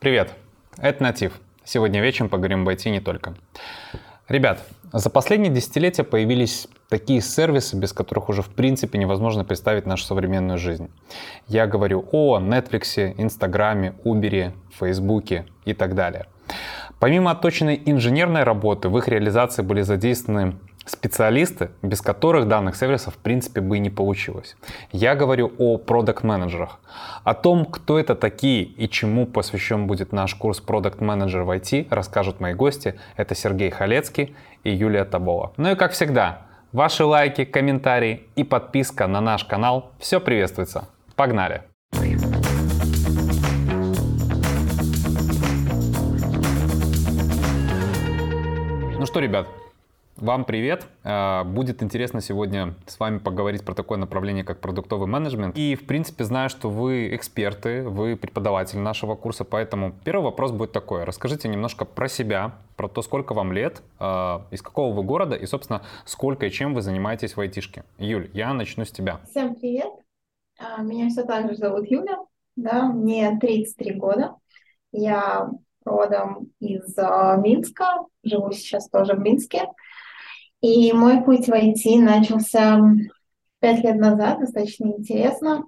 Привет, это Натив. Сегодня вечером поговорим об IT не только. Ребят, за последние десятилетия появились такие сервисы, без которых уже в принципе невозможно представить нашу современную жизнь. Я говорю о Netflix, Инстаграме, Uber, Фейсбуке и так далее. Помимо отточенной инженерной работы, в их реализации были задействованы специалисты, без которых данных сервисов в принципе бы и не получилось. Я говорю о продукт-менеджерах, о том, кто это такие и чему посвящен будет наш курс продукт менеджер в IT, расскажут мои гости. Это Сергей Халецкий и Юлия Табова. Ну и как всегда, ваши лайки, комментарии и подписка на наш канал все приветствуется. Погнали! Ну что, ребят, вам привет! А, будет интересно сегодня с вами поговорить про такое направление, как продуктовый менеджмент. И, в принципе, знаю, что вы эксперты, вы преподаватель нашего курса, поэтому первый вопрос будет такой. Расскажите немножко про себя, про то, сколько вам лет, а, из какого вы города и, собственно, сколько и чем вы занимаетесь в айтишке. Юль, я начну с тебя. Всем привет! А, меня все так же зовут Юля, да, мне 33 года. Я родом из Минска, живу сейчас тоже в Минске. И мой путь в IT начался пять лет назад, достаточно интересно.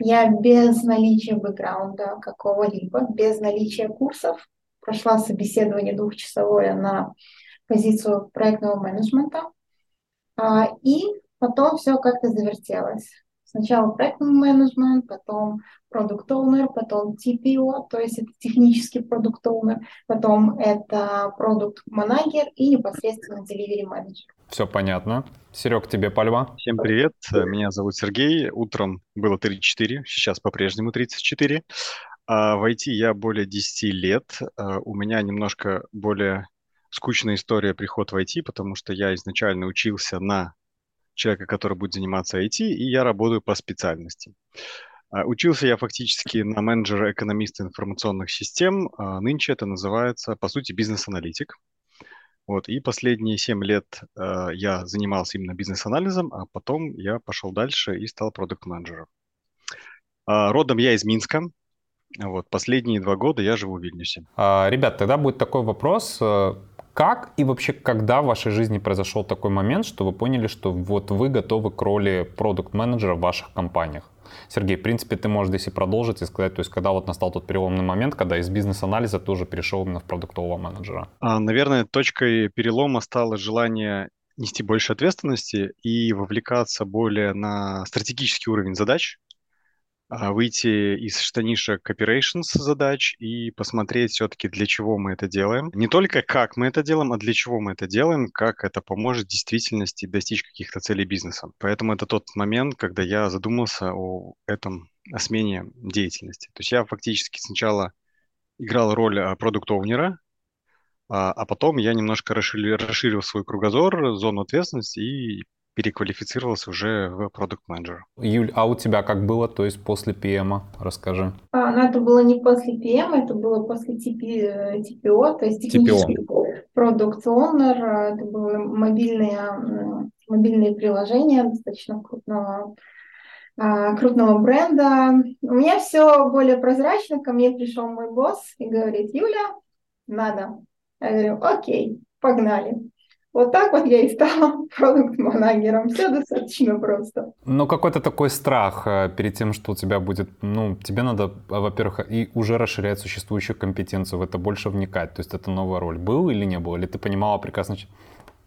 Я без наличия бэкграунда какого-либо, без наличия курсов, прошла собеседование двухчасовое на позицию проектного менеджмента. А, и потом все как-то завертелось. Сначала проектный менеджмент, потом продукт owner потом TPO, то есть это технический продукт owner потом это продукт менеджер и непосредственно delivery менеджер. Все понятно. Серег, тебе пальма. Всем привет, меня зовут Сергей. Утром было 34, сейчас по-прежнему 34. А в IT я более 10 лет. А у меня немножко более скучная история приход в IT, потому что я изначально учился на человека, который будет заниматься IT, и я работаю по специальности. А, учился я фактически на менеджера экономиста информационных систем. А, нынче это называется, по сути, бизнес-аналитик. Вот, и последние 7 лет э, я занимался именно бизнес-анализом, а потом я пошел дальше и стал продукт-менеджером. Родом я из Минска. Вот, последние два года я живу в Вильнюсе. А, ребят, тогда будет такой вопрос. Как и вообще когда в вашей жизни произошел такой момент, что вы поняли, что вот вы готовы к роли продукт-менеджера в ваших компаниях? Сергей, в принципе, ты можешь здесь и продолжить и сказать, то есть когда вот настал тот переломный момент, когда из бизнес-анализа ты уже перешел именно в продуктового менеджера? А, наверное, точкой перелома стало желание нести больше ответственности и вовлекаться более на стратегический уровень задач, выйти из штанишек operations задач и посмотреть все-таки, для чего мы это делаем. Не только как мы это делаем, а для чего мы это делаем, как это поможет в действительности достичь каких-то целей бизнеса. Поэтому это тот момент, когда я задумался о этом, о смене деятельности. То есть я фактически сначала играл роль а, продукт-оунера, а, а потом я немножко расширил, расширил свой кругозор, зону ответственности и переквалифицировался уже в продукт менеджера Юль, а у тебя как было, то есть после PM? Расскажи. А, ну, это было не после PM, это было после TP, TPO, то есть технический продукт owner, это были мобильные, мобильные приложения достаточно крупного а, крупного бренда. У меня все более прозрачно. Ко мне пришел мой босс и говорит, Юля, надо. Я говорю, окей, погнали. Вот так вот я и стала продукт-менеджером. Все достаточно просто. Но какой-то такой страх э, перед тем, что у тебя будет, ну, тебе надо, во-первых, и уже расширять существующую компетенцию, в это больше вникать. То есть это новая роль. Был или не был? Или ты понимала прекрасно?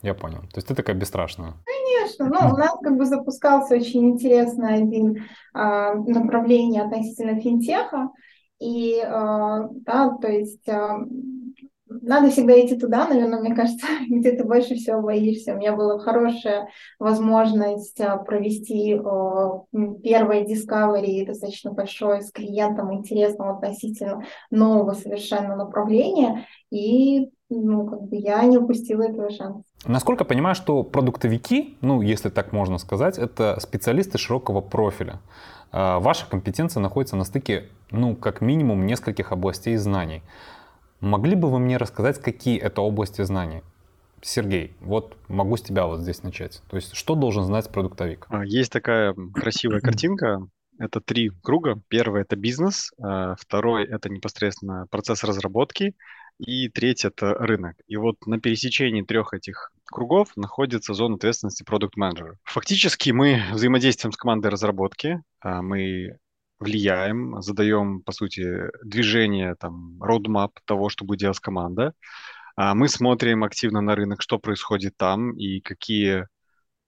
Я понял. То есть ты такая бесстрашная. Конечно. Ну, у нас как бы запускался очень интересный один а, направление относительно финтеха. И, а, да, то есть а, надо всегда идти туда, наверное, мне кажется, где ты больше всего боишься. У меня была хорошая возможность а, провести первое Discovery достаточно большое с клиентом интересного относительно нового совершенно направления, и ну, как бы я не упустила этого шанса. Насколько я понимаю, что продуктовики, ну, если так можно сказать, это специалисты широкого профиля. А, ваша компетенция находится на стыке, ну, как минимум, нескольких областей знаний. Могли бы вы мне рассказать, какие это области знаний? Сергей, вот могу с тебя вот здесь начать. То есть, что должен знать продуктовик? А, есть такая красивая картинка. Это три круга. Первый – это бизнес, а, второй – это непосредственно процесс разработки, и третий – это рынок. И вот на пересечении трех этих кругов находится зона ответственности продукт менеджера Фактически мы взаимодействуем с командой разработки, а, мы влияем, задаем, по сути, движение, там, roadmap того, что будет делать команда. А, мы смотрим активно на рынок, что происходит там и какие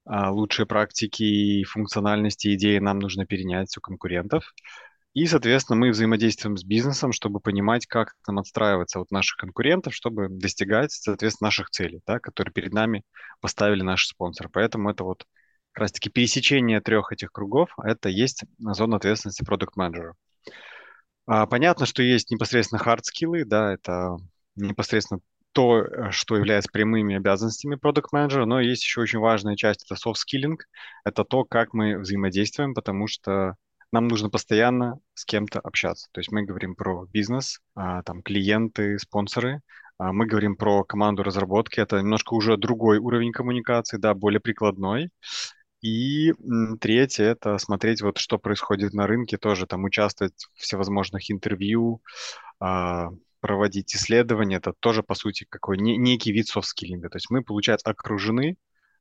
а, лучшие практики функциональности, идеи нам нужно перенять у конкурентов. И, соответственно, мы взаимодействуем с бизнесом, чтобы понимать, как нам отстраиваться от наших конкурентов, чтобы достигать, соответственно, наших целей, да, которые перед нами поставили наши спонсоры. Поэтому это вот как раз-таки пересечение трех этих кругов, это есть зона ответственности продукт-менеджера. А, понятно, что есть непосредственно хард-скиллы, да, это непосредственно то, э, что является прямыми обязанностями продукт-менеджера, но есть еще очень важная часть, это soft-skilling, это то, как мы взаимодействуем, потому что нам нужно постоянно с кем-то общаться. То есть мы говорим про бизнес, а, там клиенты, спонсоры, а, мы говорим про команду разработки, это немножко уже другой уровень коммуникации, да, более прикладной. И третье – это смотреть, вот что происходит на рынке, тоже там участвовать в всевозможных интервью, а, проводить исследования. Это тоже, по сути, какой некий вид софт-скиллинга. То есть мы, получается, окружены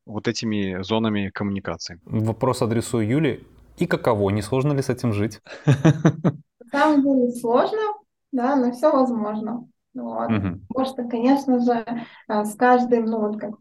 вот этими зонами коммуникации. Вопрос адресую Юле. И каково? Не сложно ли с этим жить? На самом деле сложно, да, но все возможно. Вот. Угу. Что, конечно же, э, с каждым, ну вот как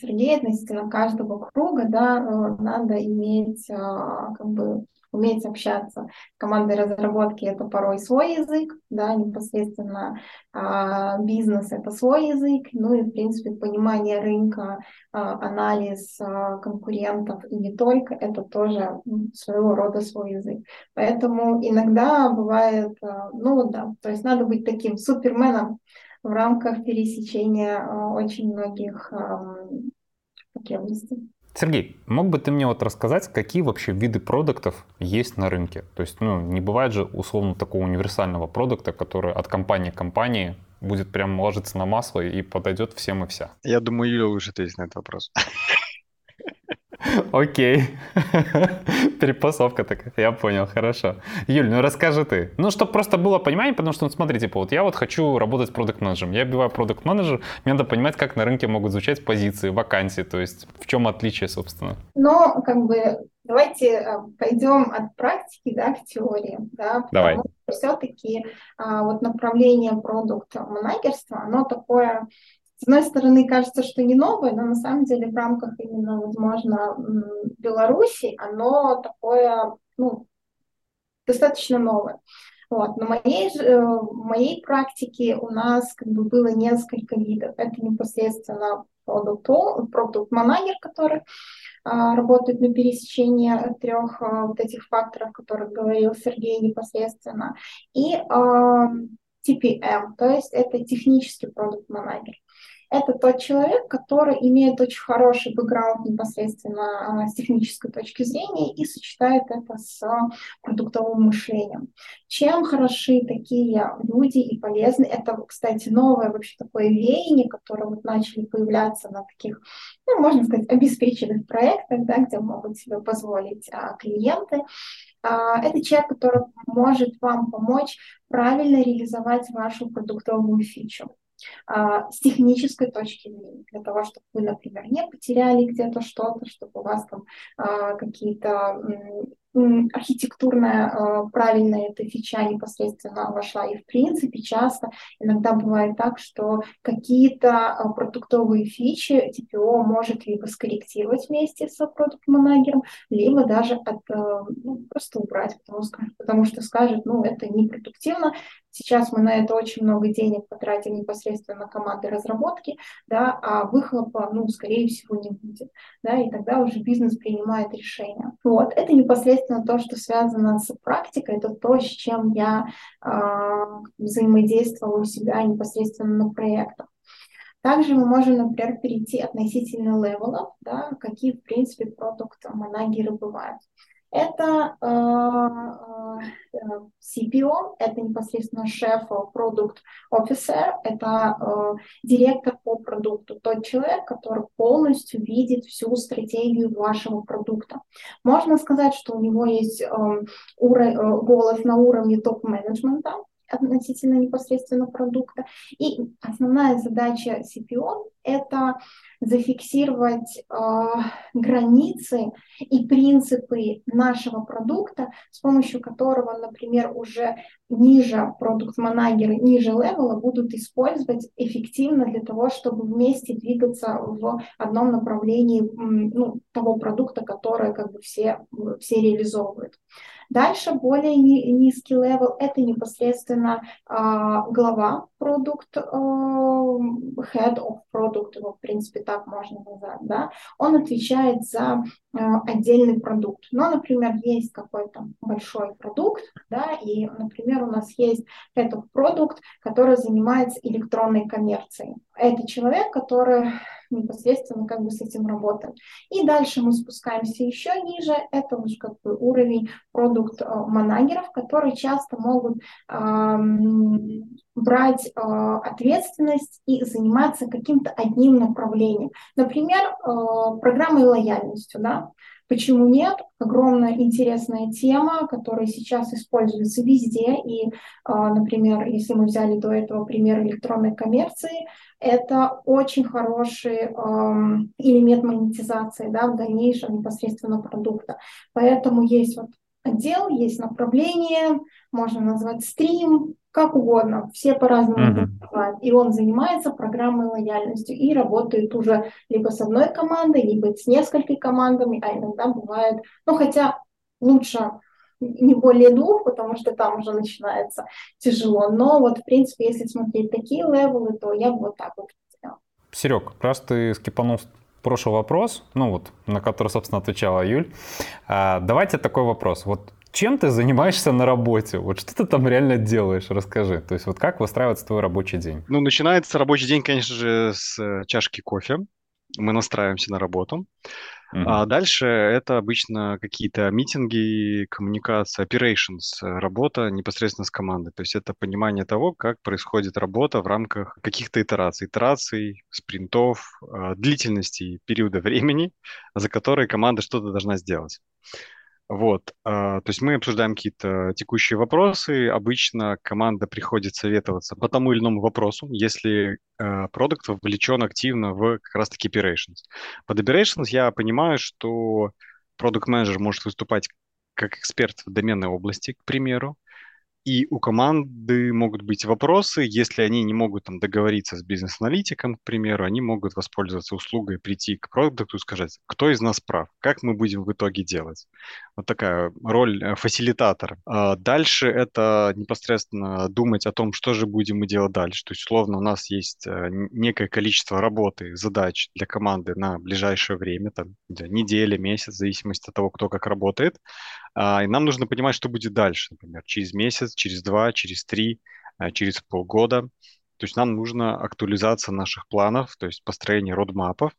Сергей, относительно каждого круга, да, э, надо иметь э, как бы уметь общаться. Командой разработки это порой свой язык, да, непосредственно а, бизнес это свой язык, ну и в принципе понимание рынка, а, анализ а, конкурентов и не только, это тоже своего рода свой язык. Поэтому иногда бывает, а, ну да, то есть надо быть таким суперменом в рамках пересечения а, очень многих а, потребностей. Сергей, мог бы ты мне вот рассказать, какие вообще виды продуктов есть на рынке? То есть, ну, не бывает же условно такого универсального продукта, который от компании к компании будет прям ложиться на масло и подойдет всем и вся. Я думаю, Юля лучше ответить на этот вопрос. Окей. Перепасовка такая. Я понял, хорошо. Юль, ну расскажи ты. Ну, чтобы просто было понимание, потому что, ну, смотри, типа, вот я вот хочу работать продукт менеджером Я биваю продукт менеджер мне надо понимать, как на рынке могут звучать позиции, вакансии, то есть в чем отличие, собственно. Ну, как бы, давайте э, пойдем от практики, да, к теории, да. Давай. Все-таки а, вот направление продукта менеджерства, оно такое с одной стороны, кажется, что не новое, но на самом деле в рамках именно, возможно, Беларуси оно такое, ну, достаточно новое. Вот. На моей, э, в моей практике у нас как бы было несколько видов. Это непосредственно продукт-менеджер, который а, работает на пересечении трех а, вот этих факторов, о которых говорил Сергей непосредственно, и а, TPM, то есть это технический продукт-менеджер это тот человек, который имеет очень хороший бэкграунд непосредственно а, с технической точки зрения и сочетает это с продуктовым мышлением. Чем хороши такие люди и полезны? Это, кстати, новое вообще такое веяние, которое вот начали появляться на таких, ну, можно сказать, обеспеченных проектах, да, где могут себе позволить а, клиенты. А, это человек, который может вам помочь правильно реализовать вашу продуктовую фичу. А, с технической точки зрения, для того, чтобы вы, например, не потеряли где-то что-то, чтобы у вас там а, какие-то архитектурная э, правильная эта фича непосредственно вошла. И в принципе часто иногда бывает так, что какие-то э, продуктовые фичи TPO может либо скорректировать вместе с продукт-менеджером, либо даже от, э, ну, просто убрать, потому, потому что скажет, ну это непродуктивно, сейчас мы на это очень много денег потратим непосредственно на команды разработки, да, а выхлопа, ну, скорее всего, не будет, да, и тогда уже бизнес принимает решение. Вот, это непосредственно непосредственно то, что связано с практикой, это то, с чем я э, взаимодействовала у себя непосредственно на проектах. Также мы можем, например, перейти относительно левелов, да, какие, в принципе, продукт-менеджеры бывают. Это э, э, CPO, это непосредственно шеф, продукт офисер, это э, директор по продукту, тот человек, который полностью видит всю стратегию вашего продукта. Можно сказать, что у него есть уровень, голос на уровне топ-менеджмента, относительно непосредственно продукта. И основная задача CPO – это зафиксировать э, границы и принципы нашего продукта, с помощью которого, например, уже ниже продукт-манагеры, ниже левела будут использовать эффективно для того, чтобы вместе двигаться в одном направлении ну, того продукта, который как бы все, все реализовывают. Дальше более низкий левел – это непосредственно а, глава продукт, а, head of product, его, в принципе, так можно назвать, да, он отвечает за а, отдельный продукт. Но, например, есть какой-то большой продукт, да, и, например, у нас есть head product, который занимается электронной коммерцией. Это человек, который непосредственно как бы с этим работаем. И дальше мы спускаемся еще ниже, это уже как бы уровень продукт-манагеров, которые часто могут эм, брать э, ответственность и заниматься каким-то одним направлением. Например, э, программой лояльностью, да, Почему нет? Огромная интересная тема, которая сейчас используется везде. И, а, например, если мы взяли до этого пример электронной коммерции, это очень хороший элемент монетизации да, в дальнейшем непосредственно продукта. Поэтому есть вот отдел, есть направление, можно назвать стрим, как угодно, все по-разному называют. И он занимается программой лояльности и работает уже либо с одной командой, либо с несколькими командами, а иногда бывает, ну хотя лучше не более двух, потому что там уже начинается тяжело. Но вот, в принципе, если смотреть такие левелы, то я бы вот так вот сделала. Серег, раз ты скипанул прошлый вопрос, ну вот, на который, собственно, отвечала Юль, а, давайте такой вопрос. Вот чем ты занимаешься на работе? Вот что ты там реально делаешь? Расскажи. То есть вот как выстраивается твой рабочий день? Ну, начинается рабочий день, конечно же, с э, чашки кофе. Мы настраиваемся на работу. Uh-huh. А дальше это обычно какие-то митинги, коммуникация, operations, э, работа непосредственно с командой. То есть это понимание того, как происходит работа в рамках каких-то итераций, итераций, спринтов, э, длительности периода времени, за которые команда что-то должна сделать. Вот, а, то есть мы обсуждаем какие-то текущие вопросы. Обычно команда приходит советоваться по тому или иному вопросу, если а, продукт вовлечен активно в как раз-таки operations. Под operations я понимаю, что продукт менеджер может выступать как эксперт в доменной области, к примеру, и у команды могут быть вопросы, если они не могут там договориться с бизнес-аналитиком, к примеру, они могут воспользоваться услугой, прийти к продукту и сказать, кто из нас прав, как мы будем в итоге делать. Вот такая роль э, фасилитатора. А дальше это непосредственно думать о том, что же будем мы делать дальше. То есть, условно, у нас есть э, некое количество работы, задач для команды на ближайшее время, там, неделя, месяц, в зависимости от того, кто как работает. А, и нам нужно понимать, что будет дальше, например, через месяц, через два, через три, а, через полгода. То есть нам нужна актуализация наших планов, то есть построение родмапов.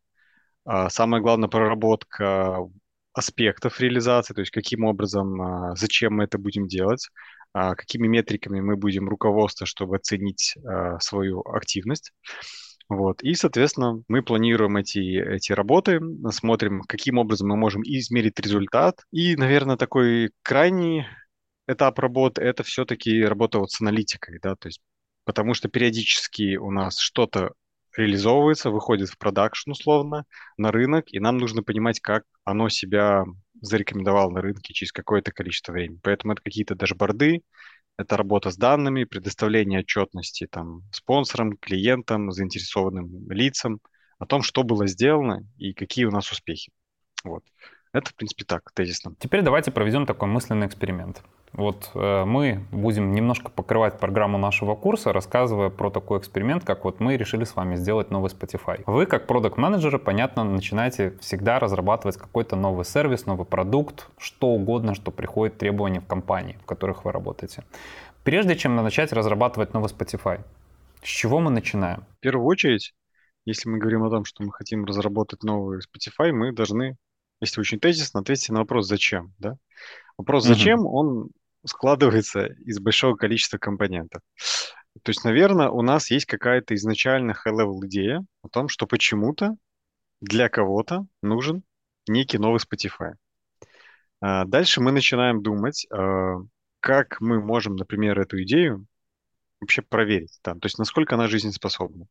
А, самое главное, проработка аспектов реализации, то есть каким образом, зачем мы это будем делать, какими метриками мы будем руководствоваться, чтобы оценить свою активность. Вот. И, соответственно, мы планируем эти, эти работы, смотрим, каким образом мы можем измерить результат. И, наверное, такой крайний этап работы – это все-таки работа вот с аналитикой, да, то есть потому что периодически у нас что-то реализовывается, выходит в продакшн условно на рынок, и нам нужно понимать, как оно себя зарекомендовало на рынке через какое-то количество времени. Поэтому это какие-то дашборды, это работа с данными, предоставление отчетности там, спонсорам, клиентам, заинтересованным лицам о том, что было сделано и какие у нас успехи. Вот. Это, в принципе, так, тезисно. Теперь давайте проведем такой мысленный эксперимент. Вот э, мы будем немножко покрывать программу нашего курса, рассказывая про такой эксперимент, как вот мы решили с вами сделать новый Spotify. Вы, как продукт менеджеры понятно, начинаете всегда разрабатывать какой-то новый сервис, новый продукт, что угодно, что приходит требования в компании, в которых вы работаете. Прежде чем начать разрабатывать новый Spotify, с чего мы начинаем? В первую очередь, если мы говорим о том, что мы хотим разработать новый Spotify, мы должны если очень тезисно, ответьте на вопрос «зачем?». Да? Вопрос «зачем?» он складывается из большого количества компонентов. То есть, наверное, у нас есть какая-то изначально high-level идея о том, что почему-то для кого-то нужен некий новый Spotify. А дальше мы начинаем думать, а, как мы можем, например, эту идею вообще проверить, да, то есть насколько она жизнеспособна.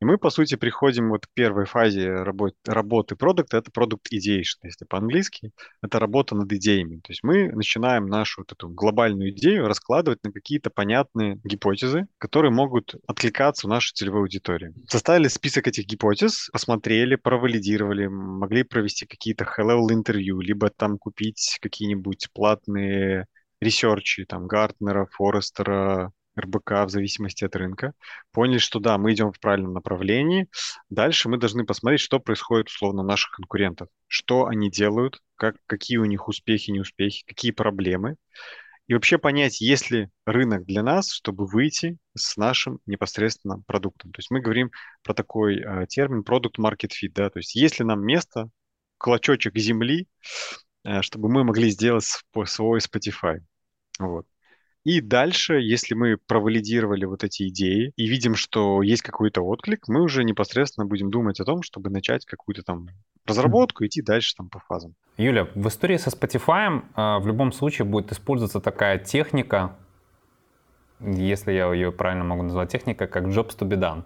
И мы, по сути, приходим вот к первой фазе работ, работы продукта, это продукт ideation, если по-английски, это работа над идеями. То есть мы начинаем нашу вот эту глобальную идею раскладывать на какие-то понятные гипотезы, которые могут откликаться в нашей целевой аудитории. Составили список этих гипотез, посмотрели, провалидировали, могли провести какие-то high-level интервью, либо там купить какие-нибудь платные ресерчи, там, Гартнера, Форестера, РБК в зависимости от рынка, поняли, что да, мы идем в правильном направлении. Дальше мы должны посмотреть, что происходит условно наших конкурентов, что они делают, как, какие у них успехи, неуспехи, какие проблемы. И вообще понять, есть ли рынок для нас, чтобы выйти с нашим непосредственно продуктом. То есть мы говорим про такой э, термин продукт market fit, да, то есть есть ли нам место, клочочек земли, э, чтобы мы могли сделать свой Spotify. Вот. И дальше, если мы провалидировали вот эти идеи и видим, что есть какой-то отклик, мы уже непосредственно будем думать о том, чтобы начать какую-то там разработку, идти дальше там по фазам. Юля, в истории со Spotify э, в любом случае будет использоваться такая техника, если я ее правильно могу назвать, техника, как jobs to be done.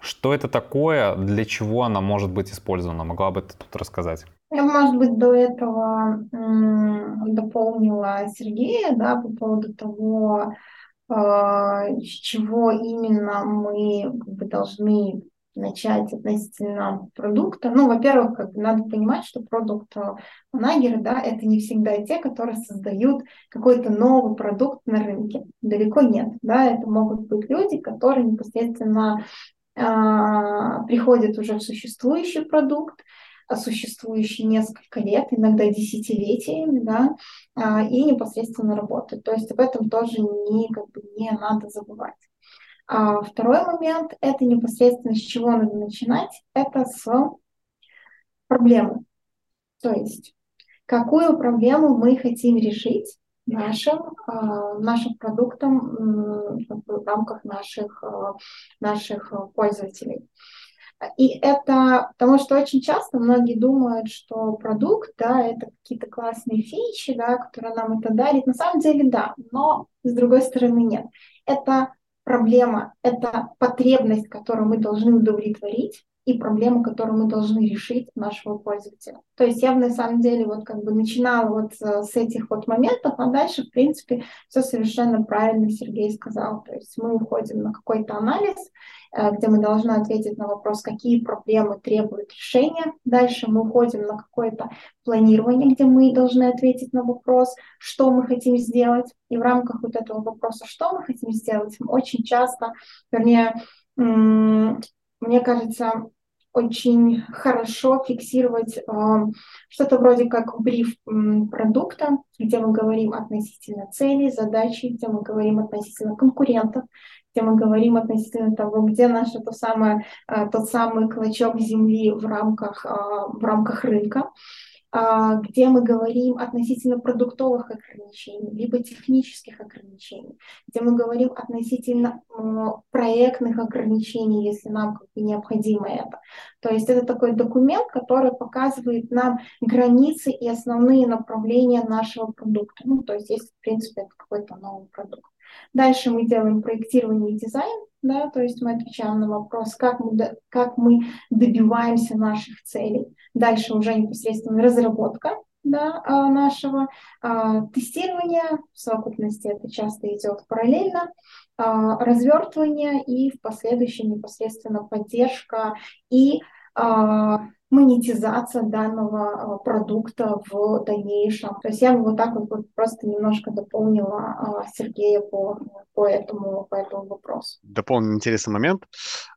Что это такое, для чего она может быть использована? Могла бы ты тут рассказать? Я, может быть, до этого дополнила Сергея, да, по поводу того, а, с чего именно мы как бы, должны начать относительно продукта. Ну, во-первых, как бы надо понимать, что продукт а, манагеры, да, это не всегда те, которые создают какой-то новый продукт на рынке. Далеко нет, да, это могут быть люди, которые непосредственно э, приходят уже в существующий продукт, существующий несколько лет, иногда десятилетиями, да, а, и непосредственно работают. То есть об этом тоже не, как бы, не надо забывать. А второй момент – это непосредственно с чего надо начинать, это с проблемы. То есть какую проблему мы хотим решить нашим, а, нашим продуктом в рамках наших, наших пользователей. И это потому что очень часто многие думают, что продукт, да, это какие-то классные фичи, да, которые нам это дарит. На самом деле, да, но с другой стороны нет. Это проблема, это потребность, которую мы должны удовлетворить, и проблему, которую мы должны решить нашего пользователя. То есть я на самом деле вот как бы начинала вот э, с этих вот моментов, а дальше, в принципе, все совершенно правильно Сергей сказал. То есть мы уходим на какой-то анализ, э, где мы должны ответить на вопрос, какие проблемы требуют решения. Дальше мы уходим на какое-то планирование, где мы должны ответить на вопрос, что мы хотим сделать. И в рамках вот этого вопроса, что мы хотим сделать, очень часто, вернее, мне кажется, очень хорошо фиксировать э, что-то вроде как бриф продукта, где мы говорим относительно целей, задачи, где мы говорим относительно конкурентов, где мы говорим относительно того, где наш то самое, э, тот самый клочок земли в рамках, э, в рамках рынка. А, где мы говорим относительно продуктовых ограничений, либо технических ограничений, где мы говорим относительно проектных ограничений, если нам как бы необходимо это. То есть это такой документ, который показывает нам границы и основные направления нашего продукта. Ну, то есть если, в принципе, это какой-то новый продукт. Дальше мы делаем проектирование и дизайн, да, то есть мы отвечаем на вопрос, как мы, как мы добиваемся наших целей. Дальше уже непосредственно разработка да, а, нашего а, тестирования, в совокупности это часто идет параллельно, а, развертывание и в последующем непосредственно поддержка и монетизация данного э, продукта в дальнейшем. То есть я бы вот так вот просто немножко дополнила э, Сергея по, по, этому, по этому вопросу. Дополню интересный момент.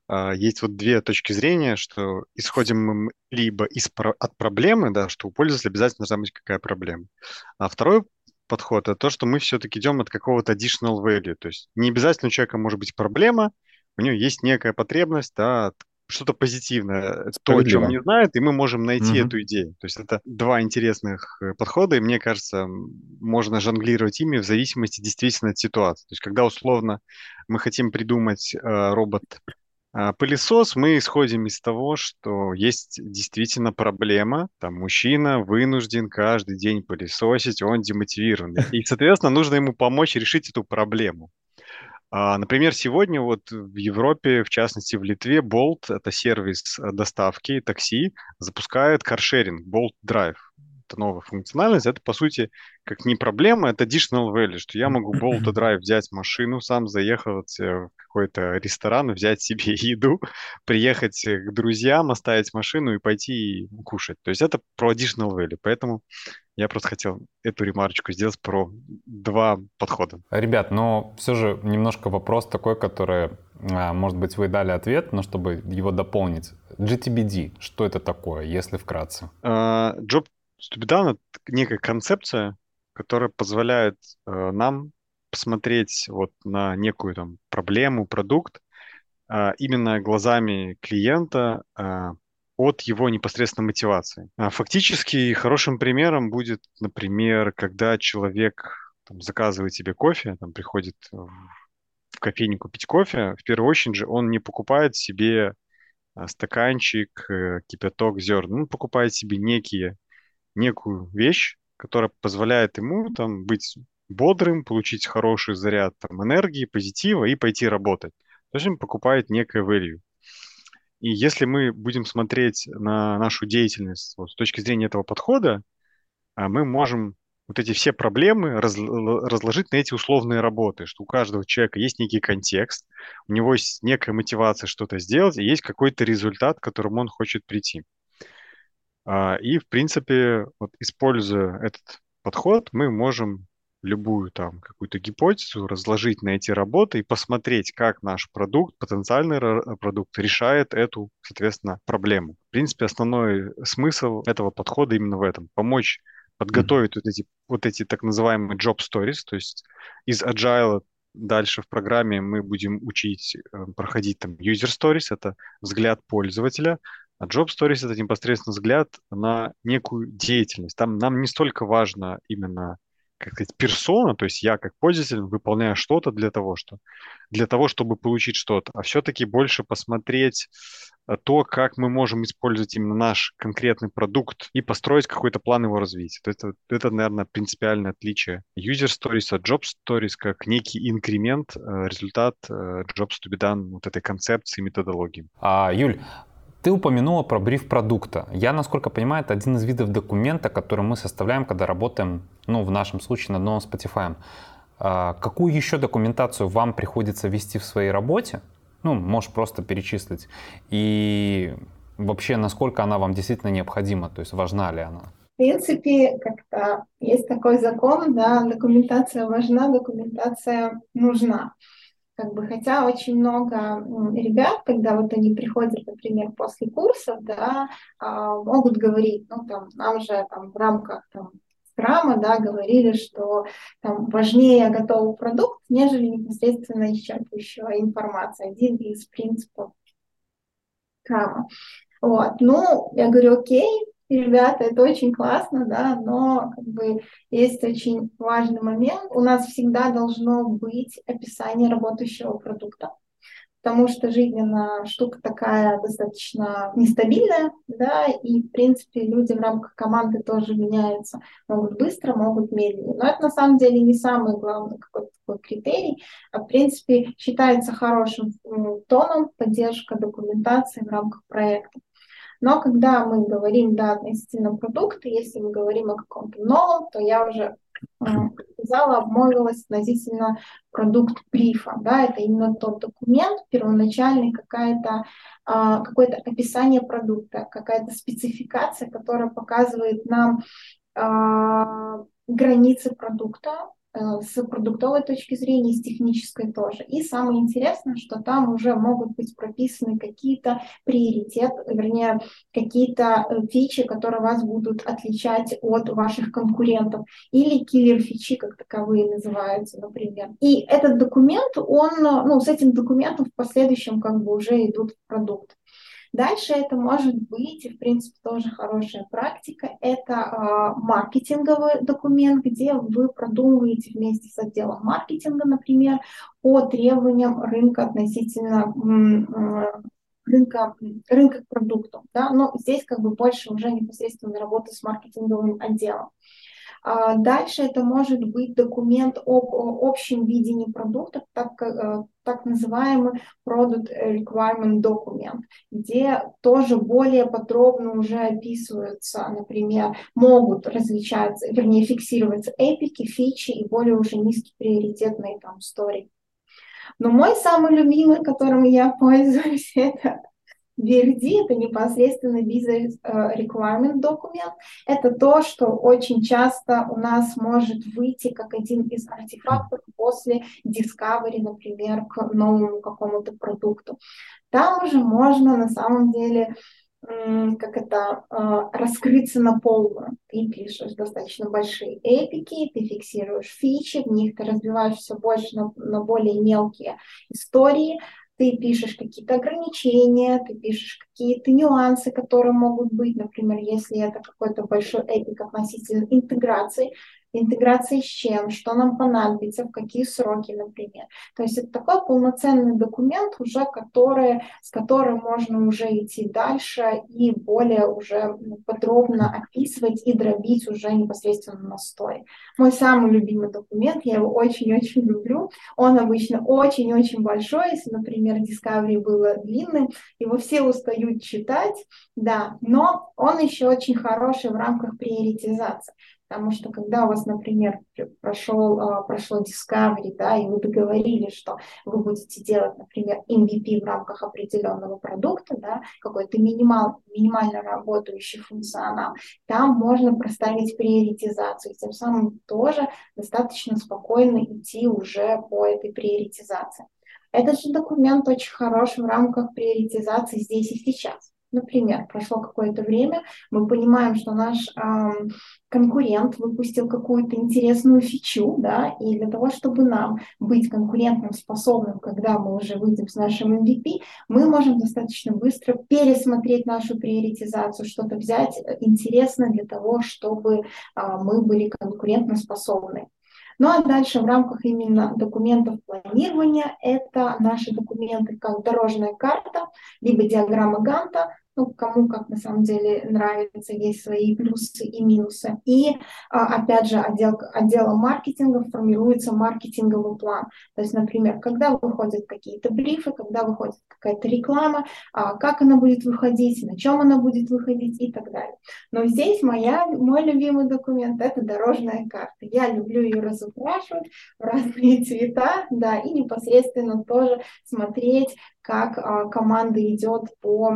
А, есть вот две точки зрения, что исходим мы либо из, от проблемы, да, что у пользователя обязательно должна быть какая проблема. А второй подход это то, что мы все-таки идем от какого-то additional value. То есть не обязательно у человека может быть проблема, у него есть некая потребность, да, что-то позитивное, то, о чем не знают, и мы можем найти угу. эту идею. То есть это два интересных э, подхода, и мне кажется, можно жонглировать ими в зависимости действительно от ситуации. То есть когда условно мы хотим придумать э, робот а, пылесос, мы исходим из того, что есть действительно проблема. Там мужчина вынужден каждый день пылесосить, он демотивирован. И, соответственно, нужно ему помочь решить эту проблему. А, например, сегодня вот в Европе, в частности в Литве, Bolt, это сервис э, доставки такси, запускает каршеринг, Bolt Drive это новая функциональность, это, по сути, как не проблема, это additional value, что я могу Bolt Drive взять машину, сам заехать в какой-то ресторан, взять себе еду, приехать к друзьям, оставить машину и пойти кушать. То есть это про additional value. Поэтому я просто хотел эту ремарочку сделать про два подхода. Ребят, но все же немножко вопрос такой, который, а, может быть, вы дали ответ, но чтобы его дополнить. GTBD, что это такое, если вкратце? Uh, job Ступидан — это некая концепция, которая позволяет э, нам посмотреть вот на некую там проблему, продукт э, именно глазами клиента э, от его непосредственной мотивации. А фактически хорошим примером будет, например, когда человек там, заказывает себе кофе, там, приходит в кофейню купить кофе, в первую очередь же он не покупает себе э, стаканчик, э, кипяток зерна, он покупает себе некие некую вещь, которая позволяет ему там быть бодрым, получить хороший заряд там, энергии, позитива и пойти работать. То есть он покупает некое value. И если мы будем смотреть на нашу деятельность вот, с точки зрения этого подхода, а, мы можем вот эти все проблемы раз, разложить на эти условные работы, что у каждого человека есть некий контекст, у него есть некая мотивация что-то сделать, и есть какой-то результат, к которому он хочет прийти. А, и, в принципе, вот используя этот подход, мы можем любую там какую-то гипотезу разложить на эти работы и посмотреть, как наш продукт, потенциальный продукт решает эту, соответственно, проблему. В принципе, основной смысл этого подхода именно в этом. Помочь подготовить mm-hmm. вот, эти, вот эти так называемые job stories, то есть из agile дальше в программе мы будем учить э, проходить там user stories, это взгляд пользователя, а Job Stories — это непосредственно взгляд на некую деятельность. Там нам не столько важно именно как сказать, персона, то есть я как пользователь выполняю что-то для того, что, для того, чтобы получить что-то, а все-таки больше посмотреть э, то, как мы можем использовать именно наш конкретный продукт и построить какой-то план его развития. Это, это, наверное, принципиальное отличие user stories от job stories как некий инкремент, э, результат э, jobs to be done вот этой концепции, методологии. А, Юль, ты упомянула про бриф продукта. Я, насколько понимаю, это один из видов документа, который мы составляем, когда работаем, ну, в нашем случае, над новым Spotify. А, какую еще документацию вам приходится вести в своей работе? Ну, можешь просто перечислить. И вообще, насколько она вам действительно необходима, то есть важна ли она? В принципе, как-то есть такой закон, да, документация важна, документация нужна. Как бы, хотя очень много ребят, когда вот они приходят, например, после курсов, да, а, могут говорить, ну, там, нам же там в рамках там, скрама, да, говорили, что там важнее готовый продукт, нежели непосредственно исчерпывающая информация. Один из принципов скрама. Вот. Ну, я говорю, окей, ребята, это очень классно, да, но как бы есть очень важный момент. У нас всегда должно быть описание работающего продукта, потому что жизненная штука такая достаточно нестабильная, да, и, в принципе, люди в рамках команды тоже меняются, могут быстро, могут медленнее. Но это на самом деле не самый главный какой-то такой критерий, а, в принципе, считается хорошим тоном поддержка документации в рамках проекта. Но когда мы говорим да, относительно продукта, если мы говорим о каком-то новом, то я уже э, сказала, обмолвилась относительно продукт брифа. Да, это именно тот документ, первоначальный, какая-то, а, какое-то описание продукта, какая-то спецификация, которая показывает нам а, границы продукта, с продуктовой точки зрения, с технической тоже. И самое интересное, что там уже могут быть прописаны какие-то приоритеты, вернее, какие-то э, фичи, которые вас будут отличать от ваших конкурентов, или киллер-фичи, как таковые называются, например. И этот документ, он, ну, с этим документом в последующем как бы уже идут в продукт. Дальше это может быть, в принципе тоже хорошая практика, это э, маркетинговый документ, где вы продумываете вместе с отделом маркетинга, например, по требованиям рынка относительно рынка, рынка к продукту. Да? Но здесь как бы больше уже непосредственно работа с маркетинговым отделом. А дальше это может быть документ об общем видении продукта, так, э, так называемый Product Requirement Document, где тоже более подробно уже описываются, например, могут различаться, вернее, фиксироваться эпики, фичи и более уже низкие приоритетные там истории. Но мой самый любимый, которым я пользуюсь, это VRD – это непосредственно Business э, документ. Это то, что очень часто у нас может выйти как один из артефактов после Discovery, например, к новому какому-то продукту. Там уже можно на самом деле как это, э, раскрыться на полную. Ты пишешь достаточно большие эпики, ты фиксируешь фичи, в них ты разбиваешь все больше на, на более мелкие истории, ты пишешь какие-то ограничения, ты пишешь какие-то нюансы, которые могут быть, например, если это какой-то большой эпик относительно интеграции, интеграция с чем, что нам понадобится, в какие сроки, например. То есть это такой полноценный документ, уже который, с которым можно уже идти дальше и более уже подробно описывать и дробить уже непосредственно на сторе. Мой самый любимый документ, я его очень-очень люблю, он обычно очень-очень большой, если, например, Discovery было длинным, его все устают читать, да, но он еще очень хороший в рамках приоритизации. Потому что когда у вас, например, прошел, а, прошло Discovery, да, и вы договорились, что вы будете делать, например, MVP в рамках определенного продукта, да, какой-то минимал, минимально работающий функционал, там можно проставить приоритизацию, и тем самым тоже достаточно спокойно идти уже по этой приоритизации. Этот же документ очень хорош в рамках приоритизации здесь и сейчас. Например, прошло какое-то время, мы понимаем, что наш эм, конкурент выпустил какую-то интересную фичу, да, и для того, чтобы нам быть конкурентным способным, когда мы уже выйдем с нашим MVP, мы можем достаточно быстро пересмотреть нашу приоритизацию, что-то взять э, интересное для того, чтобы э, мы были конкурентно способны. Ну а дальше в рамках именно документов планирования это наши документы как дорожная карта, либо диаграмма Ганта, ну, кому как на самом деле нравится, есть свои плюсы и минусы. И, а, опять же, отдел, отделом маркетинга формируется маркетинговый план. То есть, например, когда выходят какие-то брифы, когда выходит какая-то реклама, а, как она будет выходить, на чем она будет выходить и так далее. Но здесь моя, мой любимый документ – это дорожная карта. Я люблю ее разукрашивать в разные цвета, да, и непосредственно тоже смотреть, как а, команда идет по,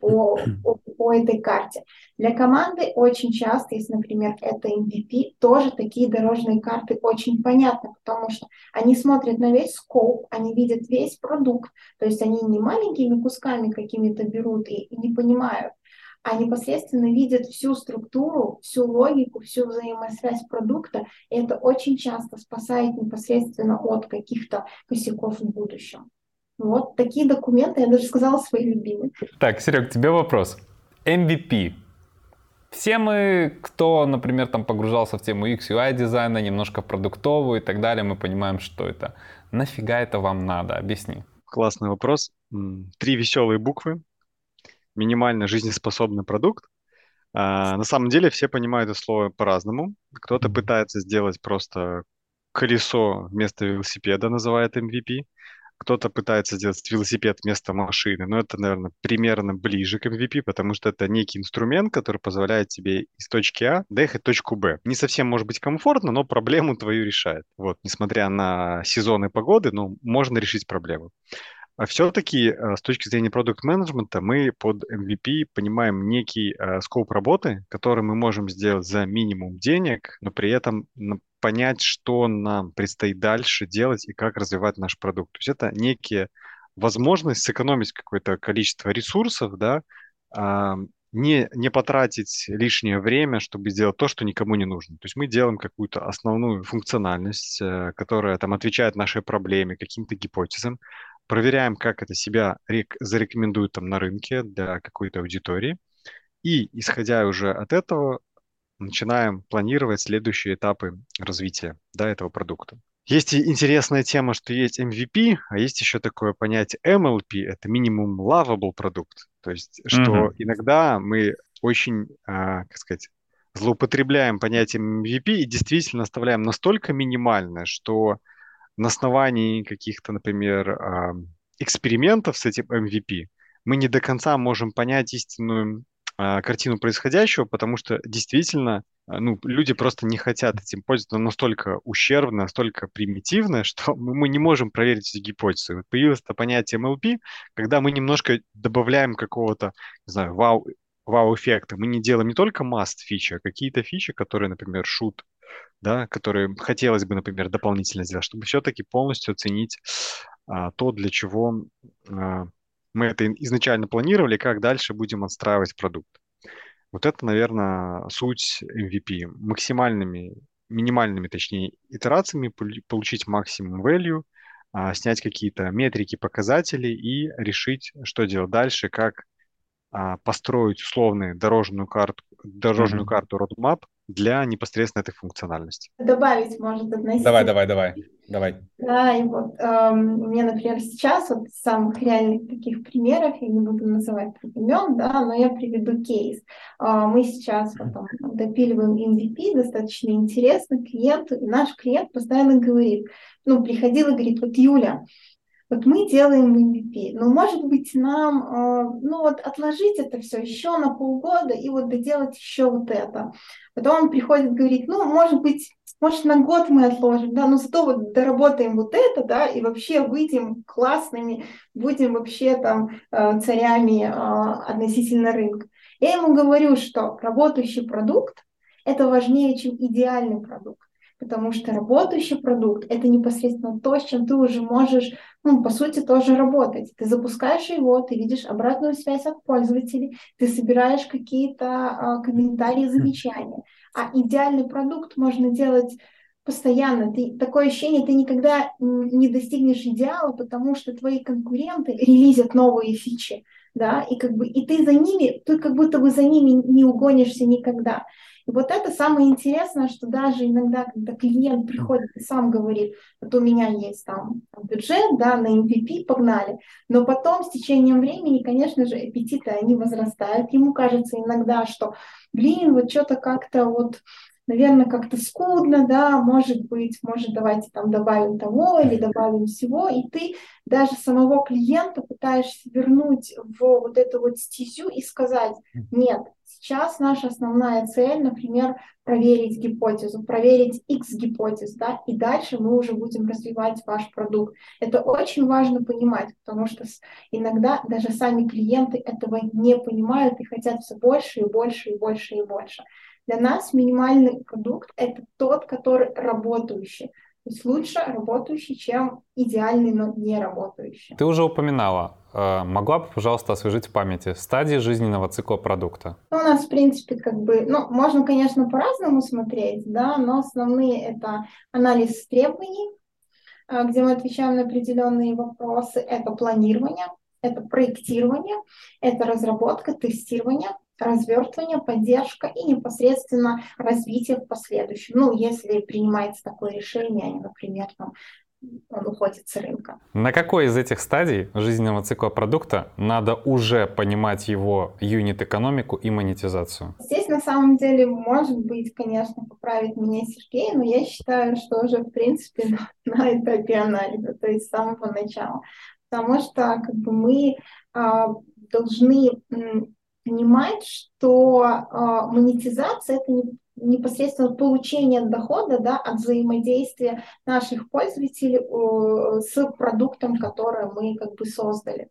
по, по, по этой карте. Для команды очень часто, если, например, это MVP, тоже такие дорожные карты очень понятны, потому что они смотрят на весь скоп, они видят весь продукт, то есть они не маленькими кусками какими-то берут и, и не понимают, а непосредственно видят всю структуру, всю логику, всю взаимосвязь продукта, и это очень часто спасает непосредственно от каких-то косяков в будущем. Вот такие документы, я даже сказала, свои любимые. Так, Серег, тебе вопрос. MVP. Все мы, кто, например, там погружался в тему X, UI дизайна, немножко продуктовую и так далее, мы понимаем, что это. Нафига это вам надо? Объясни. Классный вопрос. Три веселые буквы. Минимально жизнеспособный продукт. А, на самом деле все понимают это слово по-разному. Кто-то пытается сделать просто колесо вместо велосипеда, называет MVP кто-то пытается сделать велосипед вместо машины, но это, наверное, примерно ближе к MVP, потому что это некий инструмент, который позволяет тебе из точки А доехать в точку Б. Не совсем может быть комфортно, но проблему твою решает. Вот, несмотря на сезоны погоды, ну, можно решить проблему. А все-таки э, с точки зрения продукт-менеджмента мы под MVP понимаем некий э, скоп работы, который мы можем сделать за минимум денег, но при этом понять, что нам предстоит дальше делать и как развивать наш продукт. То есть это некие возможность сэкономить какое-то количество ресурсов, да, а, не, не потратить лишнее время, чтобы сделать то, что никому не нужно. То есть мы делаем какую-то основную функциональность, э, которая там отвечает нашей проблеме, каким-то гипотезам, проверяем, как это себя рек- зарекомендует там на рынке для какой-то аудитории, и, исходя уже от этого, начинаем планировать следующие этапы развития да, этого продукта. Есть интересная тема, что есть MVP, а есть еще такое понятие MLP, это минимум lovable продукт. То есть, что mm-hmm. иногда мы очень, а, как сказать, злоупотребляем понятием MVP и действительно оставляем настолько минимальное, что на основании каких-то, например, а, экспериментов с этим MVP мы не до конца можем понять истинную а, картину происходящего, потому что действительно а, ну, люди просто не хотят этим пользоваться, настолько ущербно, настолько примитивно, что мы не можем проверить эти гипотезы. Появилось это понятие MLP, когда мы немножко добавляем какого-то, не знаю, вау, вау-эффекта. Мы не делаем не только must фичи, а какие-то фичи, которые, например, шут, да, которые хотелось бы, например, дополнительно сделать, чтобы все-таки полностью оценить а, то, для чего а, мы это изначально планировали, как дальше будем отстраивать продукт. Вот это, наверное, суть MVP. Максимальными, минимальными, точнее, итерациями получить максимум value, а, снять какие-то метрики, показатели и решить, что делать дальше, как построить условную дорожную карту, дорожную mm-hmm. карту roadmap для непосредственно этой функциональности. Добавить может относиться. Давай, давай, давай, давай. Да, и вот эм, у меня, например, сейчас вот самых реальных таких примеров, я не буду называть имен, да, но я приведу кейс. Э, мы сейчас потом допиливаем MVP, достаточно интересно клиенту, и наш клиент постоянно говорит, ну, приходил и говорит, вот Юля, вот мы делаем MVP, но может быть нам, э, ну вот отложить это все еще на полгода и вот доделать еще вот это. Потом он приходит, говорит, ну может быть, может на год мы отложим, да, но зато вот доработаем вот это, да, и вообще выйдем классными, будем вообще там э, царями э, относительно рынка. Я ему говорю, что работающий продукт это важнее, чем идеальный продукт потому что работающий продукт – это непосредственно то, с чем ты уже можешь, ну, по сути, тоже работать. Ты запускаешь его, ты видишь обратную связь от пользователей, ты собираешь какие-то а, комментарии, замечания. А идеальный продукт можно делать постоянно. Ты, такое ощущение, ты никогда не достигнешь идеала, потому что твои конкуренты релизят новые фичи, да, и как бы и ты за ними, ты как будто бы за ними не угонишься никогда. И вот это самое интересное, что даже иногда, когда клиент приходит и сам говорит, вот у меня есть там бюджет, да, на MVP погнали, но потом с течением времени, конечно же, аппетиты, они возрастают. Ему кажется иногда, что, блин, вот что-то как-то вот наверное, как-то скудно, да, может быть, может, давайте там добавим того или добавим всего, и ты даже самого клиента пытаешься вернуть в вот эту вот стезю и сказать, нет, сейчас наша основная цель, например, проверить гипотезу, проверить X гипотез, да, и дальше мы уже будем развивать ваш продукт. Это очень важно понимать, потому что иногда даже сами клиенты этого не понимают и хотят все больше и больше и больше и больше. Для нас минимальный продукт – это тот, который работающий. То есть лучше работающий, чем идеальный, но не работающий. Ты уже упоминала. Э, могла бы, пожалуйста, освежить в памяти стадии жизненного цикла продукта? Ну, у нас, в принципе, как бы, ну, можно, конечно, по-разному смотреть, да, но основные это анализ требований, э, где мы отвечаем на определенные вопросы, это планирование, это проектирование, это разработка, тестирование, развертывание, поддержка и непосредственно развитие в последующем. Ну, если принимается такое решение, например, там, он уходит с рынка. На какой из этих стадий жизненного цикла продукта надо уже понимать его юнит-экономику и монетизацию? Здесь на самом деле может быть, конечно, поправить меня Сергей, но я считаю, что уже в принципе на, на этапе анализа, то есть с самого начала. Потому что как бы мы а, должны понимать, что э, монетизация это не, непосредственно получение дохода да, от взаимодействия наших пользователей э, с продуктом, который мы как бы создали.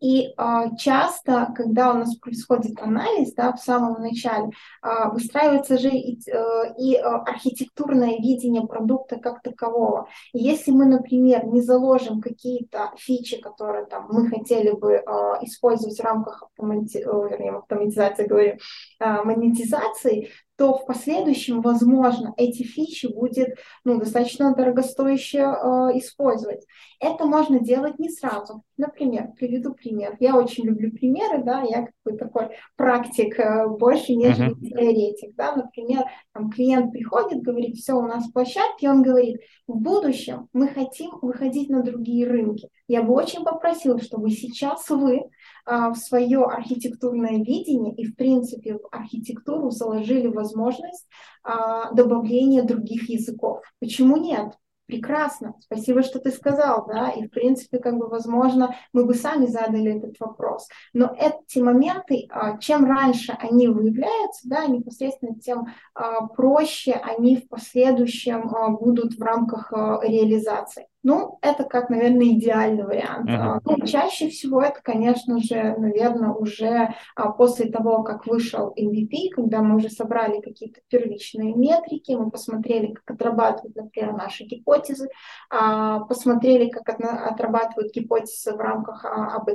И а, часто, когда у нас происходит анализ, да, в самом начале, а, выстраивается же и, э, и а, архитектурное видение продукта как такового. И если мы, например, не заложим какие-то фичи, которые там, мы хотели бы а, использовать в рамках автомати... вернее, автоматизации, говорю, а, монетизации, то в последующем, возможно, эти фичи будет ну, достаточно дорогостояще э, использовать. Это можно делать не сразу. Например, приведу пример. Я очень люблю примеры, да, я как бы такой практик э, больше, нежели uh-huh. теоретик. Да. Например, там клиент приходит, говорит, все, у нас площадки, он говорит, в будущем мы хотим выходить на другие рынки. Я бы очень попросил, чтобы сейчас вы в свое архитектурное видение и, в принципе, в архитектуру заложили возможность а, добавления других языков. Почему нет? Прекрасно, спасибо, что ты сказал, да, и в принципе, как бы, возможно, мы бы сами задали этот вопрос. Но эти моменты, а, чем раньше они выявляются, да, непосредственно, тем проще они в последующем будут в рамках реализации. Ну, это как, наверное, идеальный вариант. Uh-huh. Ну, чаще всего это, конечно же, наверное, уже а, после того, как вышел MVP, когда мы уже собрали какие-то первичные метрики, мы посмотрели, как отрабатывают, например, наши гипотезы, а, посмотрели, как отрабатывают гипотезы в рамках об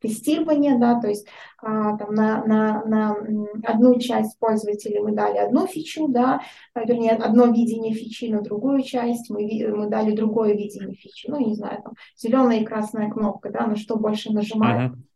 этой тестирование, да, то есть а, там на, на, на одну часть пользователей мы дали одну фичу, да, а, вернее, одно видение фичи, на другую часть мы, мы дали другое видение фичи, ну, не знаю, там, зеленая и красная кнопка, да, на что больше нажимаем. Uh-huh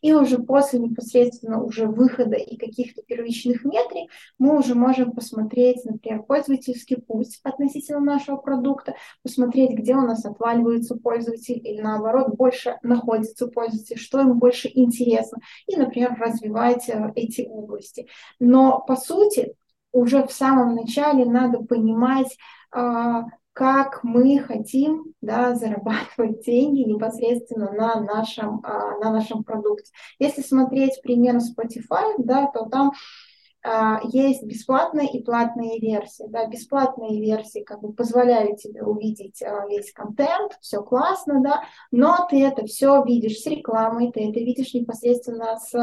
И уже после непосредственно уже выхода и каких-то первичных метрик мы уже можем посмотреть, например, пользовательский путь относительно нашего продукта, посмотреть, где у нас отваливается пользователь или наоборот больше находится пользователь, что ему больше интересно, и, например, развивать э, эти области. Но по сути уже в самом начале надо понимать, а, как мы хотим да, зарабатывать деньги непосредственно на нашем, а, на нашем продукте. Если смотреть пример Spotify, да, то там есть бесплатные и платные версии. Да, бесплатные версии как бы позволяют тебе увидеть а, весь контент, все классно, да, но ты это все видишь с рекламой, ты это видишь непосредственно с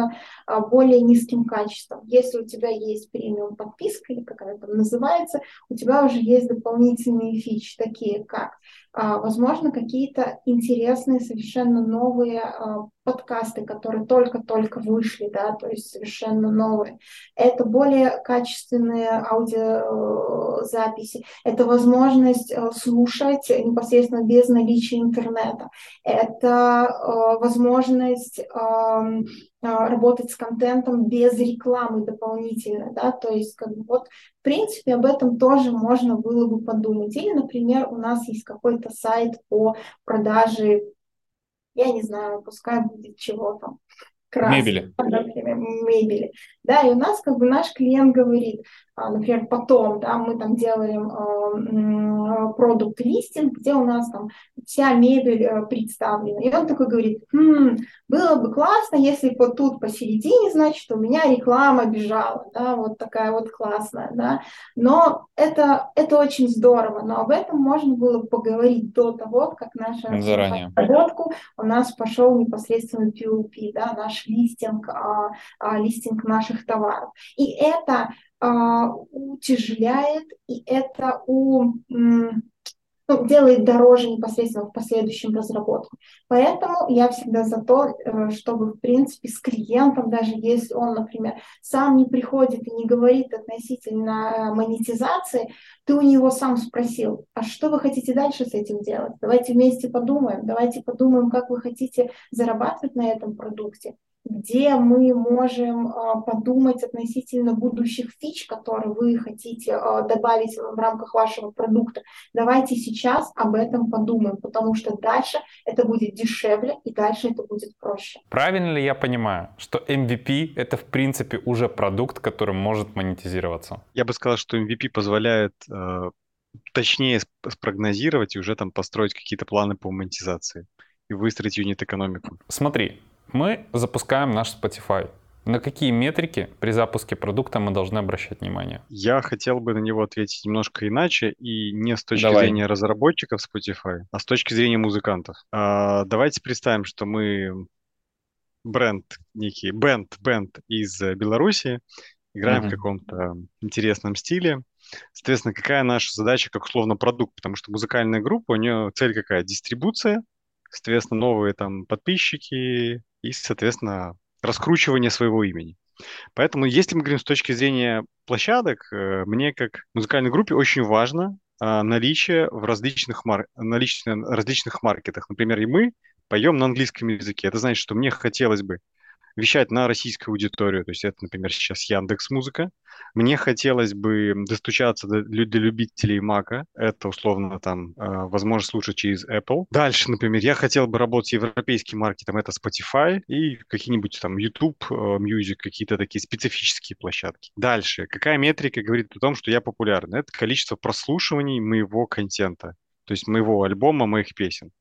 а, более низким качеством. Если у тебя есть премиум подписка или как она там называется, у тебя уже есть дополнительные фичи, такие как возможно, какие-то интересные, совершенно новые подкасты, которые только-только вышли, да, то есть совершенно новые. Это более качественные аудиозаписи, это возможность э, слушать непосредственно без наличия интернета, это возможность работать с контентом без рекламы дополнительно, да, то есть как бы вот в принципе об этом тоже можно было бы подумать. Или, например, у нас есть какой-то сайт по продаже я не знаю, пускай будет чего там. Красного, мебели. Например, мебели. Да, и у нас как бы наш клиент говорит, а, например, потом, да, мы там делаем а, продукт листинг, где у нас там вся мебель э, представлена. И он такой говорит, хм, было бы классно, если вот тут посередине, значит, у меня реклама бежала, да, вот такая вот классная, да. Но это, это очень здорово, но об этом можно было поговорить до того, как наша Заранее. разработку у нас пошел непосредственно POP, да, наш листинг, а, а, листинг наших товаров. И это а, утяжеляет, и это у, ну, делает дороже непосредственно в последующем разработке. Поэтому я всегда за то, э, чтобы, в принципе, с клиентом, даже если он, например, сам не приходит и не говорит относительно э, монетизации, ты у него сам спросил, а что вы хотите дальше с этим делать? Давайте вместе подумаем, давайте подумаем, как вы хотите зарабатывать на этом продукте где мы можем а, подумать относительно будущих фич, которые вы хотите а, добавить в рамках вашего продукта. Давайте сейчас об этом подумаем, потому что дальше это будет дешевле и дальше это будет проще. Правильно ли я понимаю, что MVP — это в принципе уже продукт, который может монетизироваться? Я бы сказал, что MVP позволяет э, точнее спрогнозировать и уже там построить какие-то планы по монетизации и выстроить юнит-экономику. Смотри, мы запускаем наш Spotify. На какие метрики при запуске продукта мы должны обращать внимание? Я хотел бы на него ответить немножко иначе и не с точки Давай. зрения разработчиков Spotify, а с точки зрения музыкантов. А, давайте представим, что мы бренд некий, бенд, бенд из Беларуси, играем uh-huh. в каком-то интересном стиле. Соответственно, какая наша задача как условно продукт? Потому что музыкальная группа, у нее цель какая? Дистрибуция, соответственно, новые там подписчики, и, соответственно, раскручивание своего имени. Поэтому, если мы говорим с точки зрения площадок, э, мне как музыкальной группе очень важно а, наличие в различных, мар... наличие различных маркетах. Например, и мы поем на английском языке. Это значит, что мне хотелось бы вещать на российскую аудиторию. То есть это, например, сейчас Яндекс Музыка. Мне хотелось бы достучаться до, для любителей Мака. Это условно там э, возможность слушать через Apple. Дальше, например, я хотел бы работать с европейским маркетом. Это Spotify и какие-нибудь там YouTube э, Music, какие-то такие специфические площадки. Дальше. Какая метрика говорит о том, что я популярный? Это количество прослушиваний моего контента. То есть моего альбома, моих песен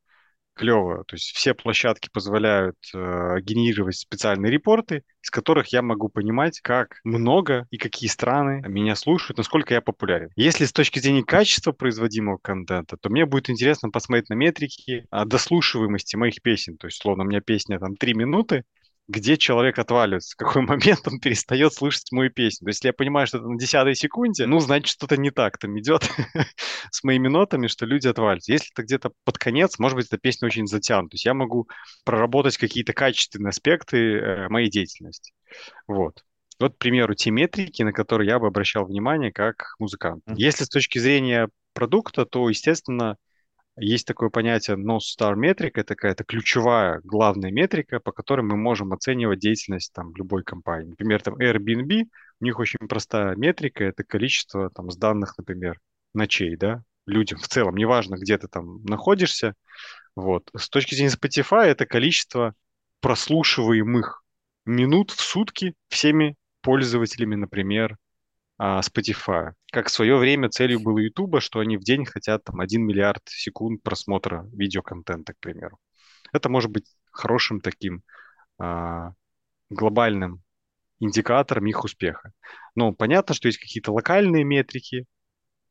клево. То есть все площадки позволяют э, генерировать специальные репорты, из которых я могу понимать, как много и какие страны меня слушают, насколько я популярен. Если с точки зрения качества производимого контента, то мне будет интересно посмотреть на метрики о дослушиваемости моих песен. То есть, словно у меня песня там 3 минуты, где человек отваливается, в какой момент он перестает слышать мою песню. То есть, если я понимаю, что это на десятой секунде, ну, значит, что-то не так там идет с моими нотами, что люди отваливаются. Если это где-то под конец, может быть, эта песня очень затянута. То есть я могу проработать какие-то качественные аспекты э, моей деятельности. Вот. Вот, к примеру, те метрики, на которые я бы обращал внимание как музыкант. Если с точки зрения продукта, то, естественно, есть такое понятие North Star метрика, это какая-то ключевая, главная метрика, по которой мы можем оценивать деятельность там, любой компании. Например, там Airbnb, у них очень простая метрика, это количество там, сданных, например, ночей, да, людям в целом, неважно, где ты там находишься. Вот. С точки зрения Spotify, это количество прослушиваемых минут в сутки всеми пользователями, например, Spotify. Как в свое время целью было YouTube, что они в день хотят там 1 миллиард секунд просмотра видеоконтента, к примеру. Это может быть хорошим таким а, глобальным индикатором их успеха. Но понятно, что есть какие-то локальные метрики,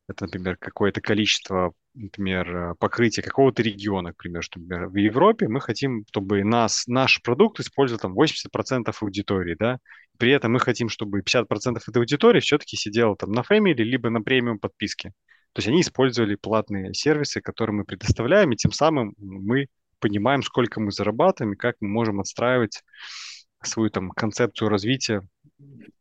это, например, какое-то количество, например, э, покрытия какого-то региона, к примеру, что, например, в Европе мы хотим, чтобы нас, наш продукт использовал там 80% аудитории, да, при этом мы хотим, чтобы 50% этой аудитории все-таки сидела там на Family, либо на премиум подписке. То есть они использовали платные сервисы, которые мы предоставляем, и тем самым мы понимаем, сколько мы зарабатываем и как мы можем отстраивать свою там концепцию развития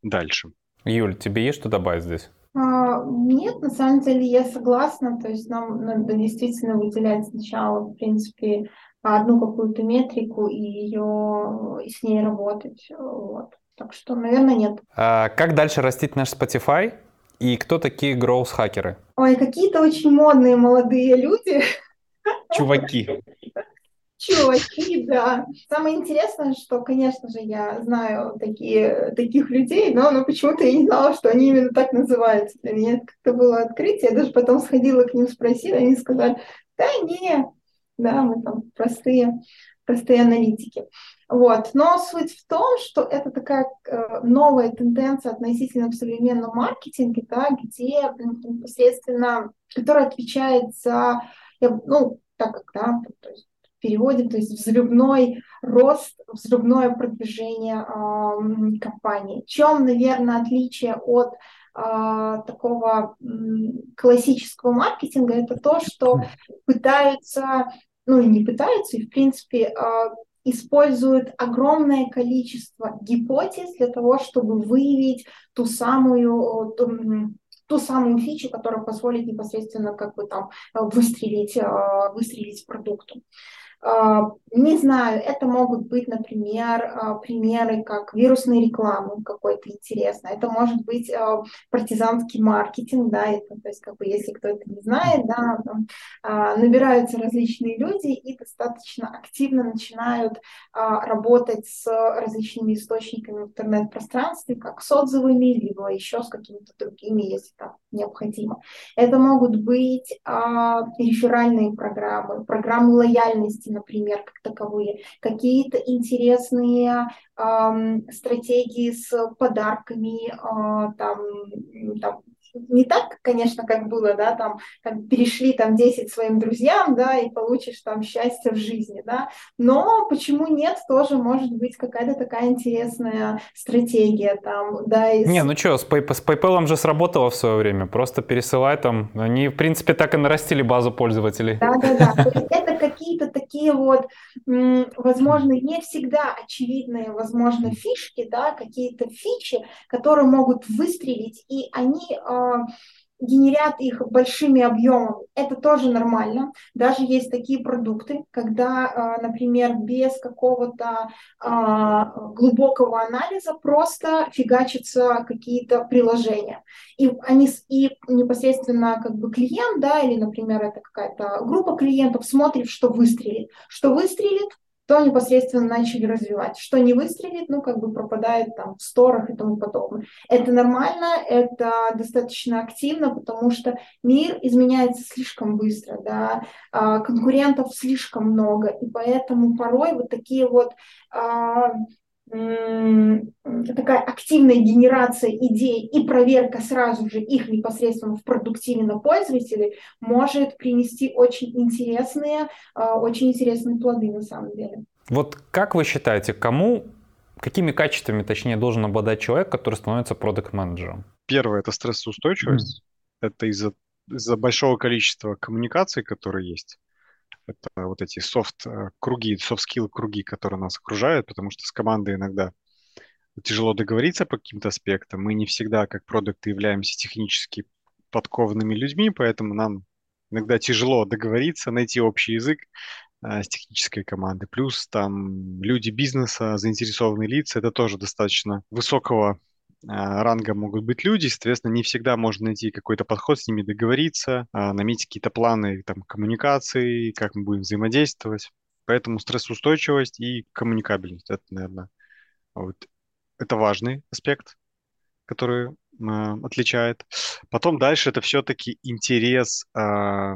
дальше. Юль, тебе есть что добавить здесь? А, нет, на самом деле я согласна. То есть нам надо действительно выделять сначала, в принципе, одну какую-то метрику и ее и с ней работать. Вот. Так что, наверное, нет. А как дальше растить наш Spotify? И кто такие гроус-хакеры? Ой, какие-то очень модные молодые люди. Чуваки. Чуваки, да. Самое интересное, что, конечно же, я знаю такие, таких людей, но, но почему-то я не знала, что они именно так называются. Для меня это как-то было открытие. Я даже потом сходила к ним, спросила, они сказали, да не, да, мы там простые, простые аналитики. Вот. Но суть в том, что это такая э, новая тенденция относительно в современном маркетинге, да, где непосредственно, которая отвечает за, ну, так как, да, то есть переводим, то есть взрывной рост, взрывное продвижение э, компании. В чем, наверное, отличие от э, такого э, классического маркетинга, это то, что пытаются, ну и не пытаются, и в принципе э, используют огромное количество гипотез для того, чтобы выявить ту самую ту, ту самую фичу, которая позволит непосредственно как бы там выстрелить, выстрелить продукту. А, не знаю, это могут быть, например, а, примеры как вирусной рекламы какой-то интересной. Это может быть а, партизанский маркетинг, да, это, то есть как бы если кто это не знает, да, там, набираются различные люди и достаточно активно начинают работать с различными источниками в интернет-пространстве, как с отзывами, либо еще с какими-то другими, если там необходимо. Это могут быть реферальные программы, программы лояльности, например, как таковые, какие-то интересные э, стратегии с подарками, э, там, там не так, конечно, как было, да, там, как перешли там 10 своим друзьям, да, и получишь там счастье в жизни, да, но почему нет, тоже может быть какая-то такая интересная стратегия там, да. Из... Не, ну что, с, Pay, с PayPal же сработало в свое время, просто пересылай там, они, в принципе, так и нарастили базу пользователей. Да-да-да, это какие-то такие вот, возможно, не всегда очевидные, возможно, фишки, да, какие-то фичи, которые могут выстрелить, и они а, генерят их большими объемами. Это тоже нормально. Даже есть такие продукты, когда, а, например, без какого-то а, глубокого анализа просто фигачатся какие-то приложения. И они и непосредственно как бы клиент, да, или, например, это какая-то группа клиентов смотрит, что выстрелит. Что выстрелит, то непосредственно начали развивать. Что не выстрелит, ну, как бы пропадает там в сторах и тому подобное. Это нормально, это достаточно активно, потому что мир изменяется слишком быстро, да, а, конкурентов слишком много, и поэтому порой вот такие вот а, такая активная генерация идей и проверка сразу же их непосредственно в продуктиве на пользователей может принести очень интересные, а, очень интересные плоды на самом деле. Вот как вы считаете, кому, какими качествами, точнее, должен обладать человек, который становится продукт-менеджером? Первое – это стрессоустойчивость. Mm. Это из-за из большого количества коммуникаций, которые есть. Это вот эти софт-круги, софт-скилл круги, soft skill круги, которые нас окружают, потому что с командой иногда тяжело договориться по каким-то аспектам. Мы не всегда, как продукты, являемся технически подкованными людьми, поэтому нам иногда тяжело договориться, найти общий язык э, с технической командой. Плюс там люди бизнеса, заинтересованные лица, это тоже достаточно высокого ранга могут быть люди, соответственно, не всегда можно найти какой-то подход с ними, договориться, а, наметить какие-то планы там, коммуникации, как мы будем взаимодействовать. Поэтому стрессоустойчивость и коммуникабельность, это, наверное, вот, это важный аспект, который э, отличает. Потом дальше это все-таки интерес э,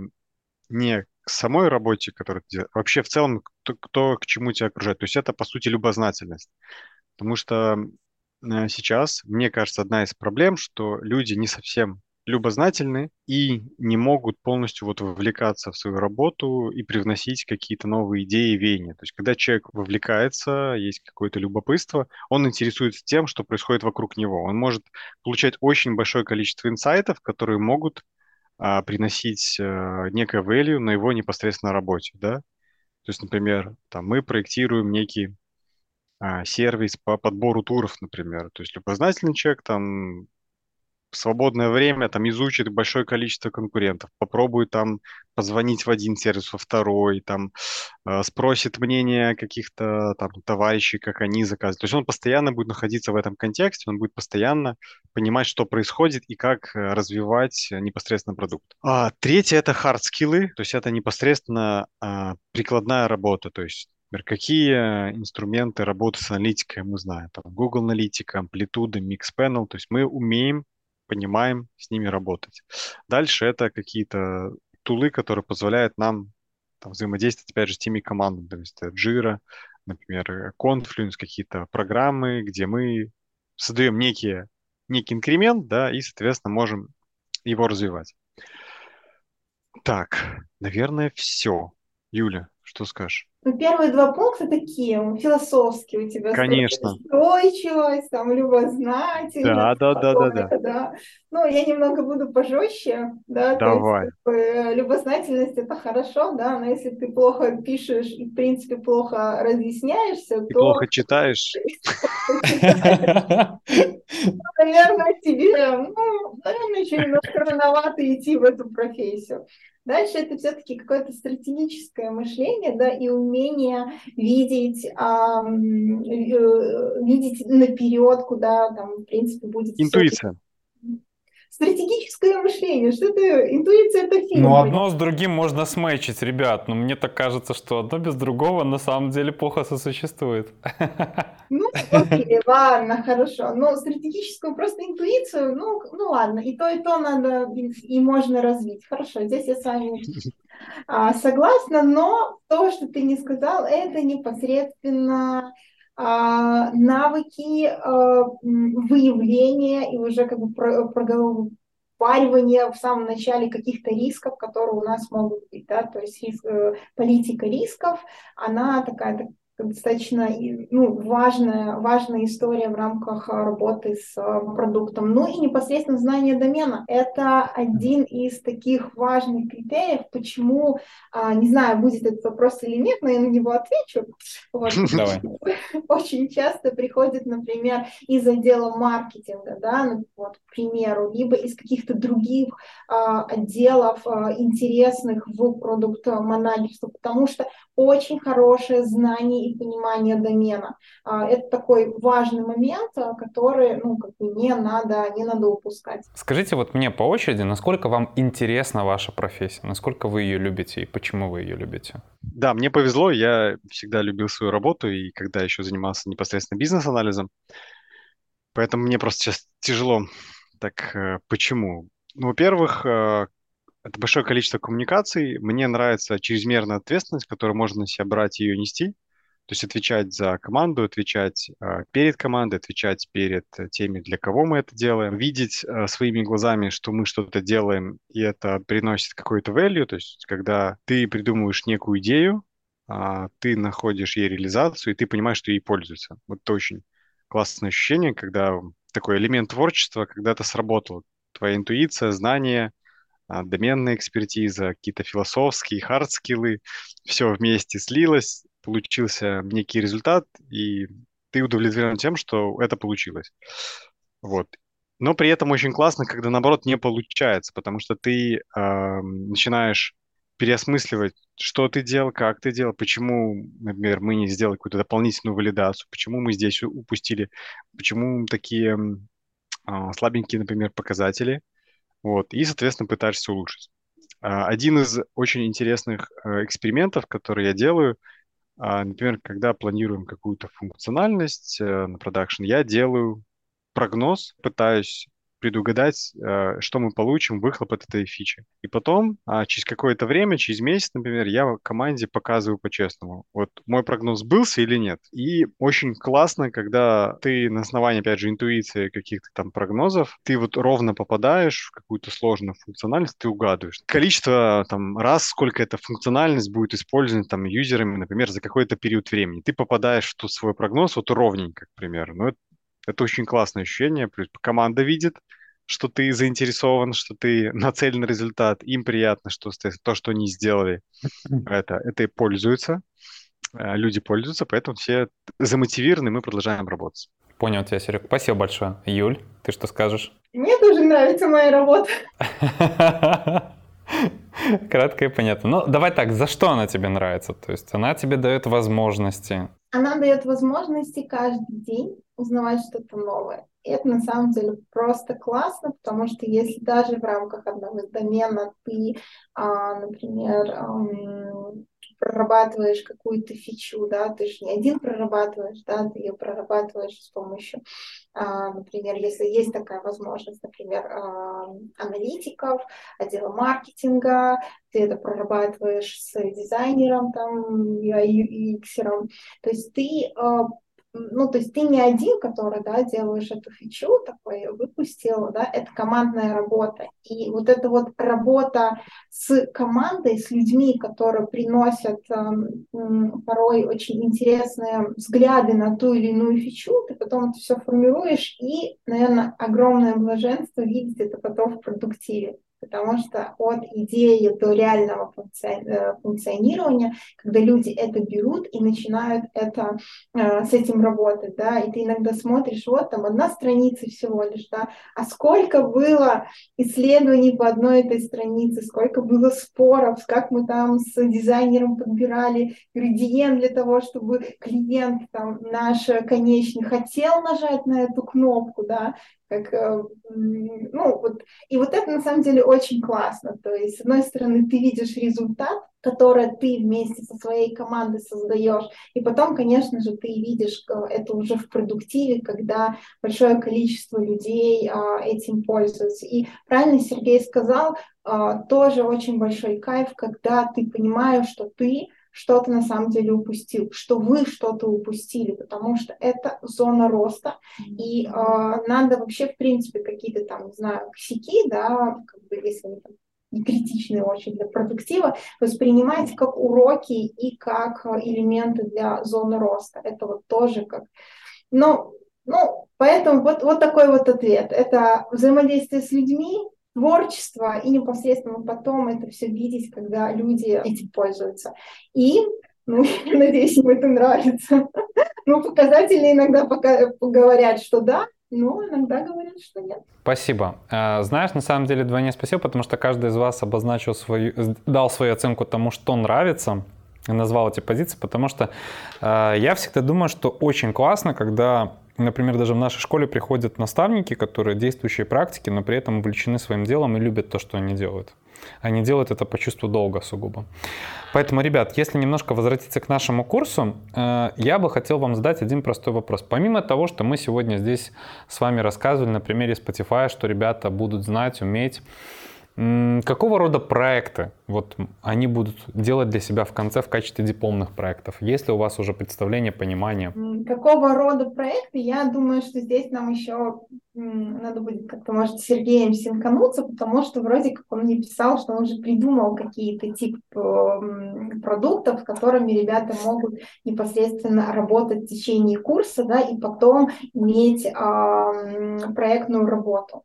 не к самой работе, которую ты делаешь, а вообще в целом кто, кто к чему тебя окружает. То есть это, по сути, любознательность. Потому что сейчас, мне кажется, одна из проблем, что люди не совсем любознательны и не могут полностью вот вовлекаться в свою работу и привносить какие-то новые идеи и веяния. То есть, когда человек вовлекается, есть какое-то любопытство, он интересуется тем, что происходит вокруг него. Он может получать очень большое количество инсайтов, которые могут а, приносить а, некое value на его непосредственно работе, да. То есть, например, там, мы проектируем некий сервис по подбору туров, например. То есть любознательный человек там в свободное время там изучит большое количество конкурентов, попробует там позвонить в один сервис, во второй, там э, спросит мнение каких-то там товарищей, как они заказывают. То есть он постоянно будет находиться в этом контексте, он будет постоянно понимать, что происходит и как э, развивать непосредственно продукт. А третье это hard skills, то есть это непосредственно э, прикладная работа, то есть Например, какие инструменты работы с аналитикой мы знаем? Там Google Аналитика, Амплитуда, Mixpanel. То есть мы умеем, понимаем с ними работать. Дальше это какие-то тулы, которые позволяют нам там, взаимодействовать, опять же, с теми командами. То есть Jira, например, Confluence, какие-то программы, где мы создаем некие, некий инкремент, да, и, соответственно, можем его развивать. Так, наверное, все. Юля, что скажешь? Ну, первые два пункта такие философские у тебя. Конечно. Устойчивость, там, любознательность. Да, да, да, да, да. да. Ну, я немного буду пожестче, да. Давай. есть, как бы, любознательность это хорошо, да, но если ты плохо пишешь и, в принципе, плохо разъясняешься, и то... плохо читаешь. Наверное, тебе, ну, наверное, еще немножко рановато идти в эту профессию. Дальше это все-таки какое-то стратегическое мышление, да, и умение видеть, а, видеть наперед, куда там, в принципе, будет... Интуиция. Стратегическое мышление, что это? Интуиция это фильм. Ну, одно с другим можно смечить, ребят. Но мне так кажется, что одно без другого на самом деле плохо сосуществует. Ну, окей, ладно, хорошо. Но стратегическую просто интуицию, ну, ну ладно, и то, и то надо, и, и можно развить. Хорошо, здесь я с вами а, согласна, но то, что ты не сказал, это непосредственно навыки а, выявления и уже как бы проговаривания в самом начале каких-то рисков, которые у нас могут быть, да, то есть риск, э, политика рисков, она такая достаточно ну, важная, важная история в рамках а, работы с а, продуктом. Ну и непосредственно знание домена. Это один из таких важных критериев, почему, а, не знаю, будет этот вопрос или нет, но я на него отвечу. Вот. Давай. Очень часто приходит, например, из отдела маркетинга, да, ну, вот, к примеру, либо из каких-то других отделов интересных в продукт-менеджерство, потому что очень хорошее знание и понимание домена. А, это такой важный момент, а, который ну, как бы не, надо, не надо упускать. Скажите вот мне по очереди, насколько вам интересна ваша профессия, насколько вы ее любите и почему вы ее любите? Да, мне повезло, я всегда любил свою работу, и когда еще занимался непосредственно бизнес-анализом, поэтому мне просто сейчас тяжело. Так э, почему? Ну, во-первых, э, это большое количество коммуникаций. Мне нравится чрезмерная ответственность, которую можно на себя брать и ее нести. То есть отвечать за команду, отвечать э, перед командой, отвечать перед э, теми, для кого мы это делаем, видеть э, своими глазами, что мы что-то делаем, и это приносит какой-то value, то есть когда ты придумываешь некую идею, э, ты находишь ей реализацию, и ты понимаешь, что ей пользуются. Вот это очень классное ощущение, когда такой элемент творчества когда-то сработал. Твоя интуиция, знание, доменная экспертиза, какие-то soft скиллы, hard скиллы, все вместе слилось, получился некий результат, и ты удовлетворен тем, что это получилось. Вот. Но при этом очень классно, когда наоборот не получается, потому что ты э, начинаешь переосмысливать, что ты делал, как ты делал, почему, например, мы не сделали какую-то дополнительную валидацию, почему мы здесь упустили, почему такие э, слабенькие, например, показатели. Вот, и, соответственно, пытаешься улучшить. А, один из очень интересных э, экспериментов, которые я делаю, а, например, когда планируем какую-то функциональность э, на продакшн, я делаю прогноз, пытаюсь предугадать, э, что мы получим, выхлоп от этой фичи. И потом, а, через какое-то время, через месяц, например, я команде показываю по-честному, вот мой прогноз сбылся или нет. И очень классно, когда ты на основании, опять же, интуиции каких-то там прогнозов, ты вот ровно попадаешь в какую-то сложную функциональность, ты угадываешь. Количество там раз, сколько эта функциональность будет использована там юзерами, например, за какой-то период времени. Ты попадаешь в тот свой прогноз вот ровненько, к примеру. Но это это очень классное ощущение. Плюс команда видит, что ты заинтересован, что ты нацелен на результат. Им приятно, что то, что они сделали, это, это и пользуются. Э, люди пользуются, поэтому все замотивированы, мы продолжаем работать. Понял тебя, Серег. Спасибо большое. Юль, ты что скажешь? Мне тоже нравится моя работа. Кратко и понятно. Ну, давай так, за что она тебе нравится? То есть она тебе дает возможности. Она дает возможности каждый день узнавать что-то новое. И это на самом деле просто классно, потому что если даже в рамках одного домена ты, а, например, прорабатываешь какую-то фичу, да, ты же не один прорабатываешь, да, ты ее прорабатываешь с помощью, а, например, если есть такая возможность, например, а, аналитиков, отдела маркетинга, ты это прорабатываешь с дизайнером, там, UX, то есть ты а, ну, то есть ты не один, который, да, делаешь эту фичу, такой выпустил, да, это командная работа. И вот эта вот работа с командой, с людьми, которые приносят э, порой очень интересные взгляды на ту или иную фичу, ты потом это все формируешь, и, наверное, огромное блаженство видеть это потом в продуктиве потому что от идеи до реального э, функционирования, когда люди это берут и начинают это, э, с этим работать, да, и ты иногда смотришь, вот там одна страница всего лишь, да, а сколько было исследований по одной этой странице, сколько было споров, как мы там с дизайнером подбирали градиент для того, чтобы клиент там наш конечный хотел нажать на эту кнопку, да, как, э, ну, вот, и вот это на самом деле очень классно. То есть, с одной стороны, ты видишь результат, который ты вместе со своей командой создаешь, и потом, конечно же, ты видишь э, это уже в продуктиве, когда большое количество людей а, этим пользуются. И правильно Сергей сказал, а, тоже очень большой кайф, когда ты понимаешь, что ты что-то на самом деле упустил, что вы что-то упустили, потому что это зона роста, и э, надо вообще, в принципе, какие-то там, не знаю, косяки, да, как бы, если они там и критичные очень для продуктива, воспринимать как уроки и как элементы для зоны роста. Это вот тоже как... Ну, ну поэтому вот, вот такой вот ответ. Это взаимодействие с людьми, творчество и непосредственно потом это все видеть, когда люди этим пользуются. И ну, надеюсь, им это нравится. Ну, показатели иногда пока говорят, что да, но иногда говорят, что нет. Спасибо. А, знаешь, на самом деле, двойне спасибо, потому что каждый из вас обозначил свою, дал свою оценку тому, что нравится, назвал эти позиции, потому что э, я всегда думаю, что очень классно, когда Например, даже в нашей школе приходят наставники, которые действующие практики, но при этом увлечены своим делом и любят то, что они делают. Они делают это по чувству долга сугубо. Поэтому, ребят, если немножко возвратиться к нашему курсу, э, я бы хотел вам задать один простой вопрос. Помимо того, что мы сегодня здесь с вами рассказывали на примере Spotify, что ребята будут знать, уметь, Какого рода проекты вот они будут делать для себя в конце в качестве дипломных проектов? Есть ли у вас уже представление, понимание? Какого рода проекты? Я думаю, что здесь нам еще надо будет как-то, может, с Сергеем синкануться, потому что вроде как он мне писал, что он уже придумал какие-то тип продуктов, с которыми ребята могут непосредственно работать в течение курса, да, и потом иметь э, проектную работу.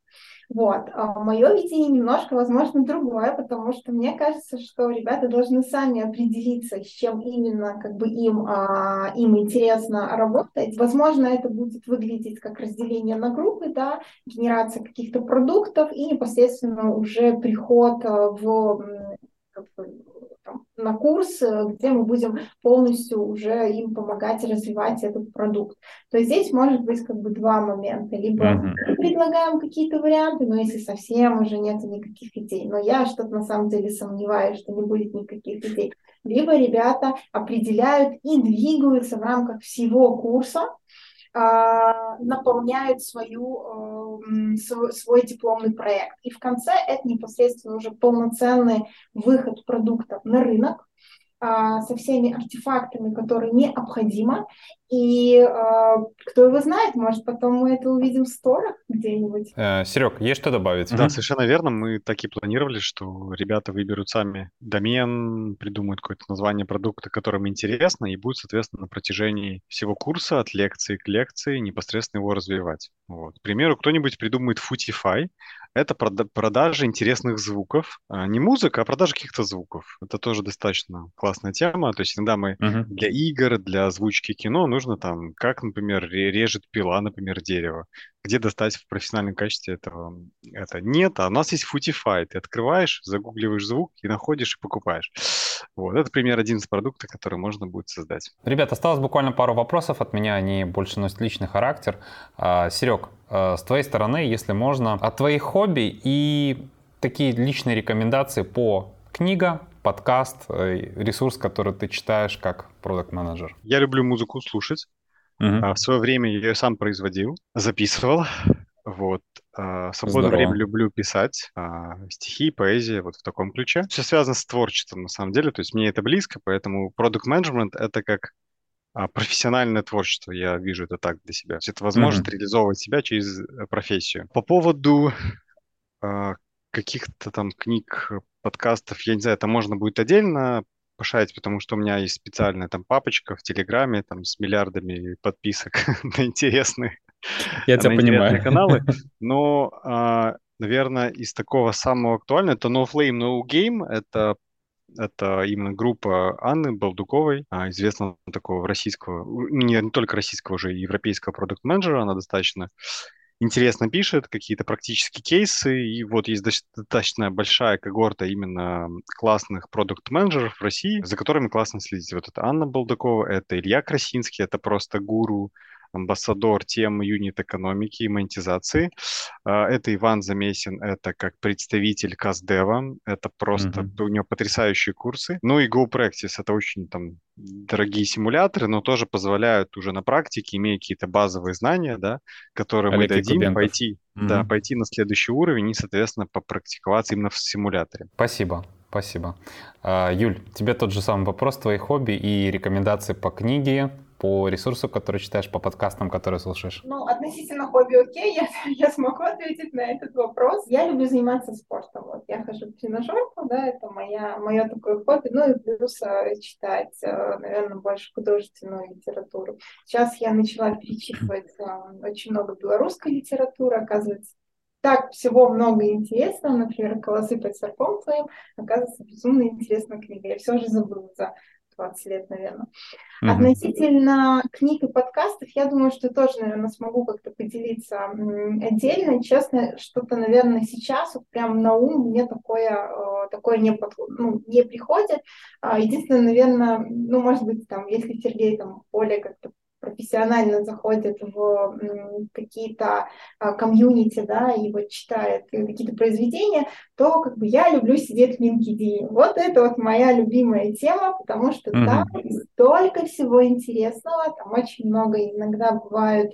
Вот. А мое видение немножко, возможно, другое, потому что мне кажется, что ребята должны сами определиться, с чем именно как бы им, а, им интересно работать. Возможно, это будет выглядеть как разделение на группы, да, генерация каких-то продуктов и непосредственно уже приход а, в как бы, на курс, э, где мы будем полностью уже им помогать развивать этот продукт. То есть здесь может быть как бы два момента. Либо uh-huh. мы предлагаем какие-то варианты, но если совсем уже нет никаких идей. Но я что-то на самом деле сомневаюсь, что не будет никаких идей. Либо ребята определяют и двигаются в рамках всего курса, наполняют свою, э, свой, свой дипломный проект. И в конце это непосредственно уже полноценный выход продуктов на рынок, а, со всеми артефактами, которые необходимо. И э, кто его знает, может, потом мы это увидим в сторах где-нибудь. Э, Серег, есть что добавить? Да, совершенно верно. Мы так и планировали, что ребята выберут сами домен, придумают какое-то название продукта, которым интересно, и будут, соответственно, на протяжении всего курса от лекции к лекции непосредственно его развивать. Вот. К примеру, кто-нибудь придумает Footify, это продажа интересных звуков. А, не музыка, а продажа каких-то звуков. Это тоже достаточно классная тема. То есть иногда мы uh-huh. для игр, для озвучки кино нужно там, как, например, режет пила, например, дерево. Где достать в профессиональном качестве этого? Это нет, а у нас есть Footify. Ты открываешь, загугливаешь звук и находишь и покупаешь. Вот, это пример один из продуктов, который можно будет создать. Ребят, осталось буквально пару вопросов от меня, они больше носят личный характер. А, Серег, а, с твоей стороны, если можно, от твоих хобби и такие личные рекомендации по книга, подкаст, э, ресурс, который ты читаешь как продукт менеджер Я люблю музыку слушать. Угу. В свое время я ее сам производил, записывал. Вот. А, в свободное Здорово. время люблю писать а, стихи, поэзия, вот в таком ключе. Все связано с творчеством, на самом деле. То есть мне это близко, поэтому продукт менеджмент это как а, профессиональное творчество, я вижу это так для себя. Это возможность mm-hmm. реализовывать себя через э, профессию. По поводу каких-то там книг, подкастов, я не знаю, это можно будет отдельно пошарить, потому что у меня есть специальная там папочка в Телеграме там с миллиардами подписок на интересные я тебя понимаю. каналы. Но, а, наверное, из такого самого актуального, это No Flame, No Game. Это это именно группа Анны Балдуковой, а, известного такого российского, не, не только российского, уже европейского продукт-менеджера. Она достаточно интересно пишет, какие-то практические кейсы, и вот есть достаточно большая когорта именно классных продукт-менеджеров в России, за которыми классно следить. Вот это Анна Балдакова, это Илья Красинский, это просто гуру амбассадор темы юнит-экономики и монетизации. А, это Иван Замесин, это как представитель Каздева, это просто, mm-hmm. у него потрясающие курсы. Ну и GoPractice, это очень там дорогие симуляторы, но тоже позволяют уже на практике, имея какие-то базовые знания, да, которые Олег мы дадим, Кубенков. пойти, mm-hmm. да, пойти на следующий уровень и, соответственно, попрактиковаться именно в симуляторе. Спасибо. Спасибо. А, Юль, тебе тот же самый вопрос, твои хобби и рекомендации по книге, по ресурсу, который читаешь, по подкастам, которые слушаешь? Ну, относительно хобби окей, я, я смогу ответить на этот вопрос. Я люблю заниматься спортом. Вот я хожу в тренажерку, да, это моя, мое такое хобби. Ну и плюс э, читать, э, наверное, больше художественную литературу. Сейчас я начала перечитывать э, очень много белорусской литературы, оказывается, так всего много интересного, например, «Колосы под серпом твоим», оказывается, безумно интересная книга. Я все же забыла за 20 лет, наверное. Mm-hmm. Относительно книг и подкастов, я думаю, что тоже, наверное, смогу как-то поделиться отдельно. Честно, что-то, наверное, сейчас вот прям на ум мне такое, э, такое не, под, ну, не приходит. А, единственное, наверное, ну, может быть, там, если Сергей там более как-то профессионально заходит в какие-то а, комьюнити, да, и вот читает какие-то произведения, то как бы я люблю сидеть в LinkedIn. Вот это вот моя любимая тема, потому что mm-hmm. там столько всего интересного, там очень много иногда бывают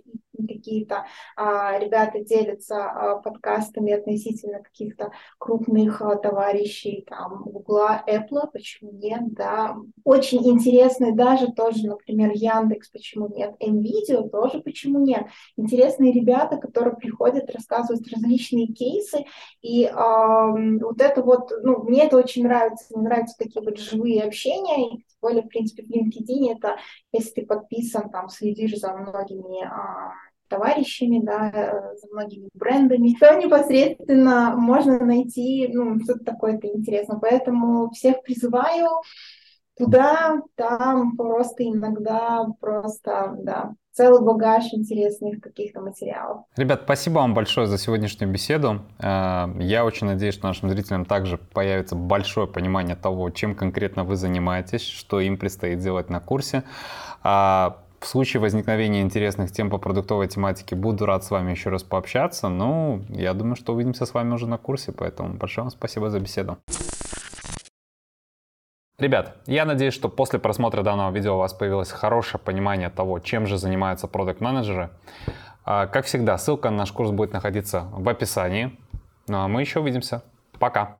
какие-то а, ребята делятся а, подкастами относительно каких-то крупных а, товарищей, там, Гугла, Apple, почему нет, да. Очень интересный даже тоже, например, Яндекс, почему нет, NVIDIA тоже почему нет. Интересные ребята, которые приходят, рассказывают различные кейсы, и а, вот это вот, ну, мне это очень нравится, мне нравятся такие вот живые общения, и тем более, в принципе, в LinkedIn это, если ты подписан, там, следишь за многими а, товарищами, да, э, за многими брендами, то непосредственно можно найти ну, что-то такое-то интересное. Поэтому всех призываю туда, там просто иногда просто, да, целый багаж интересных каких-то материалов. Ребят, спасибо вам большое за сегодняшнюю беседу. Э, я очень надеюсь, что нашим зрителям также появится большое понимание того, чем конкретно вы занимаетесь, что им предстоит делать на курсе. В случае возникновения интересных тем по продуктовой тематике буду рад с вами еще раз пообщаться. Ну, я думаю, что увидимся с вами уже на курсе, поэтому большое вам спасибо за беседу. Ребят, я надеюсь, что после просмотра данного видео у вас появилось хорошее понимание того, чем же занимаются продукт-менеджеры. А, как всегда, ссылка на наш курс будет находиться в описании. Ну а мы еще увидимся. Пока!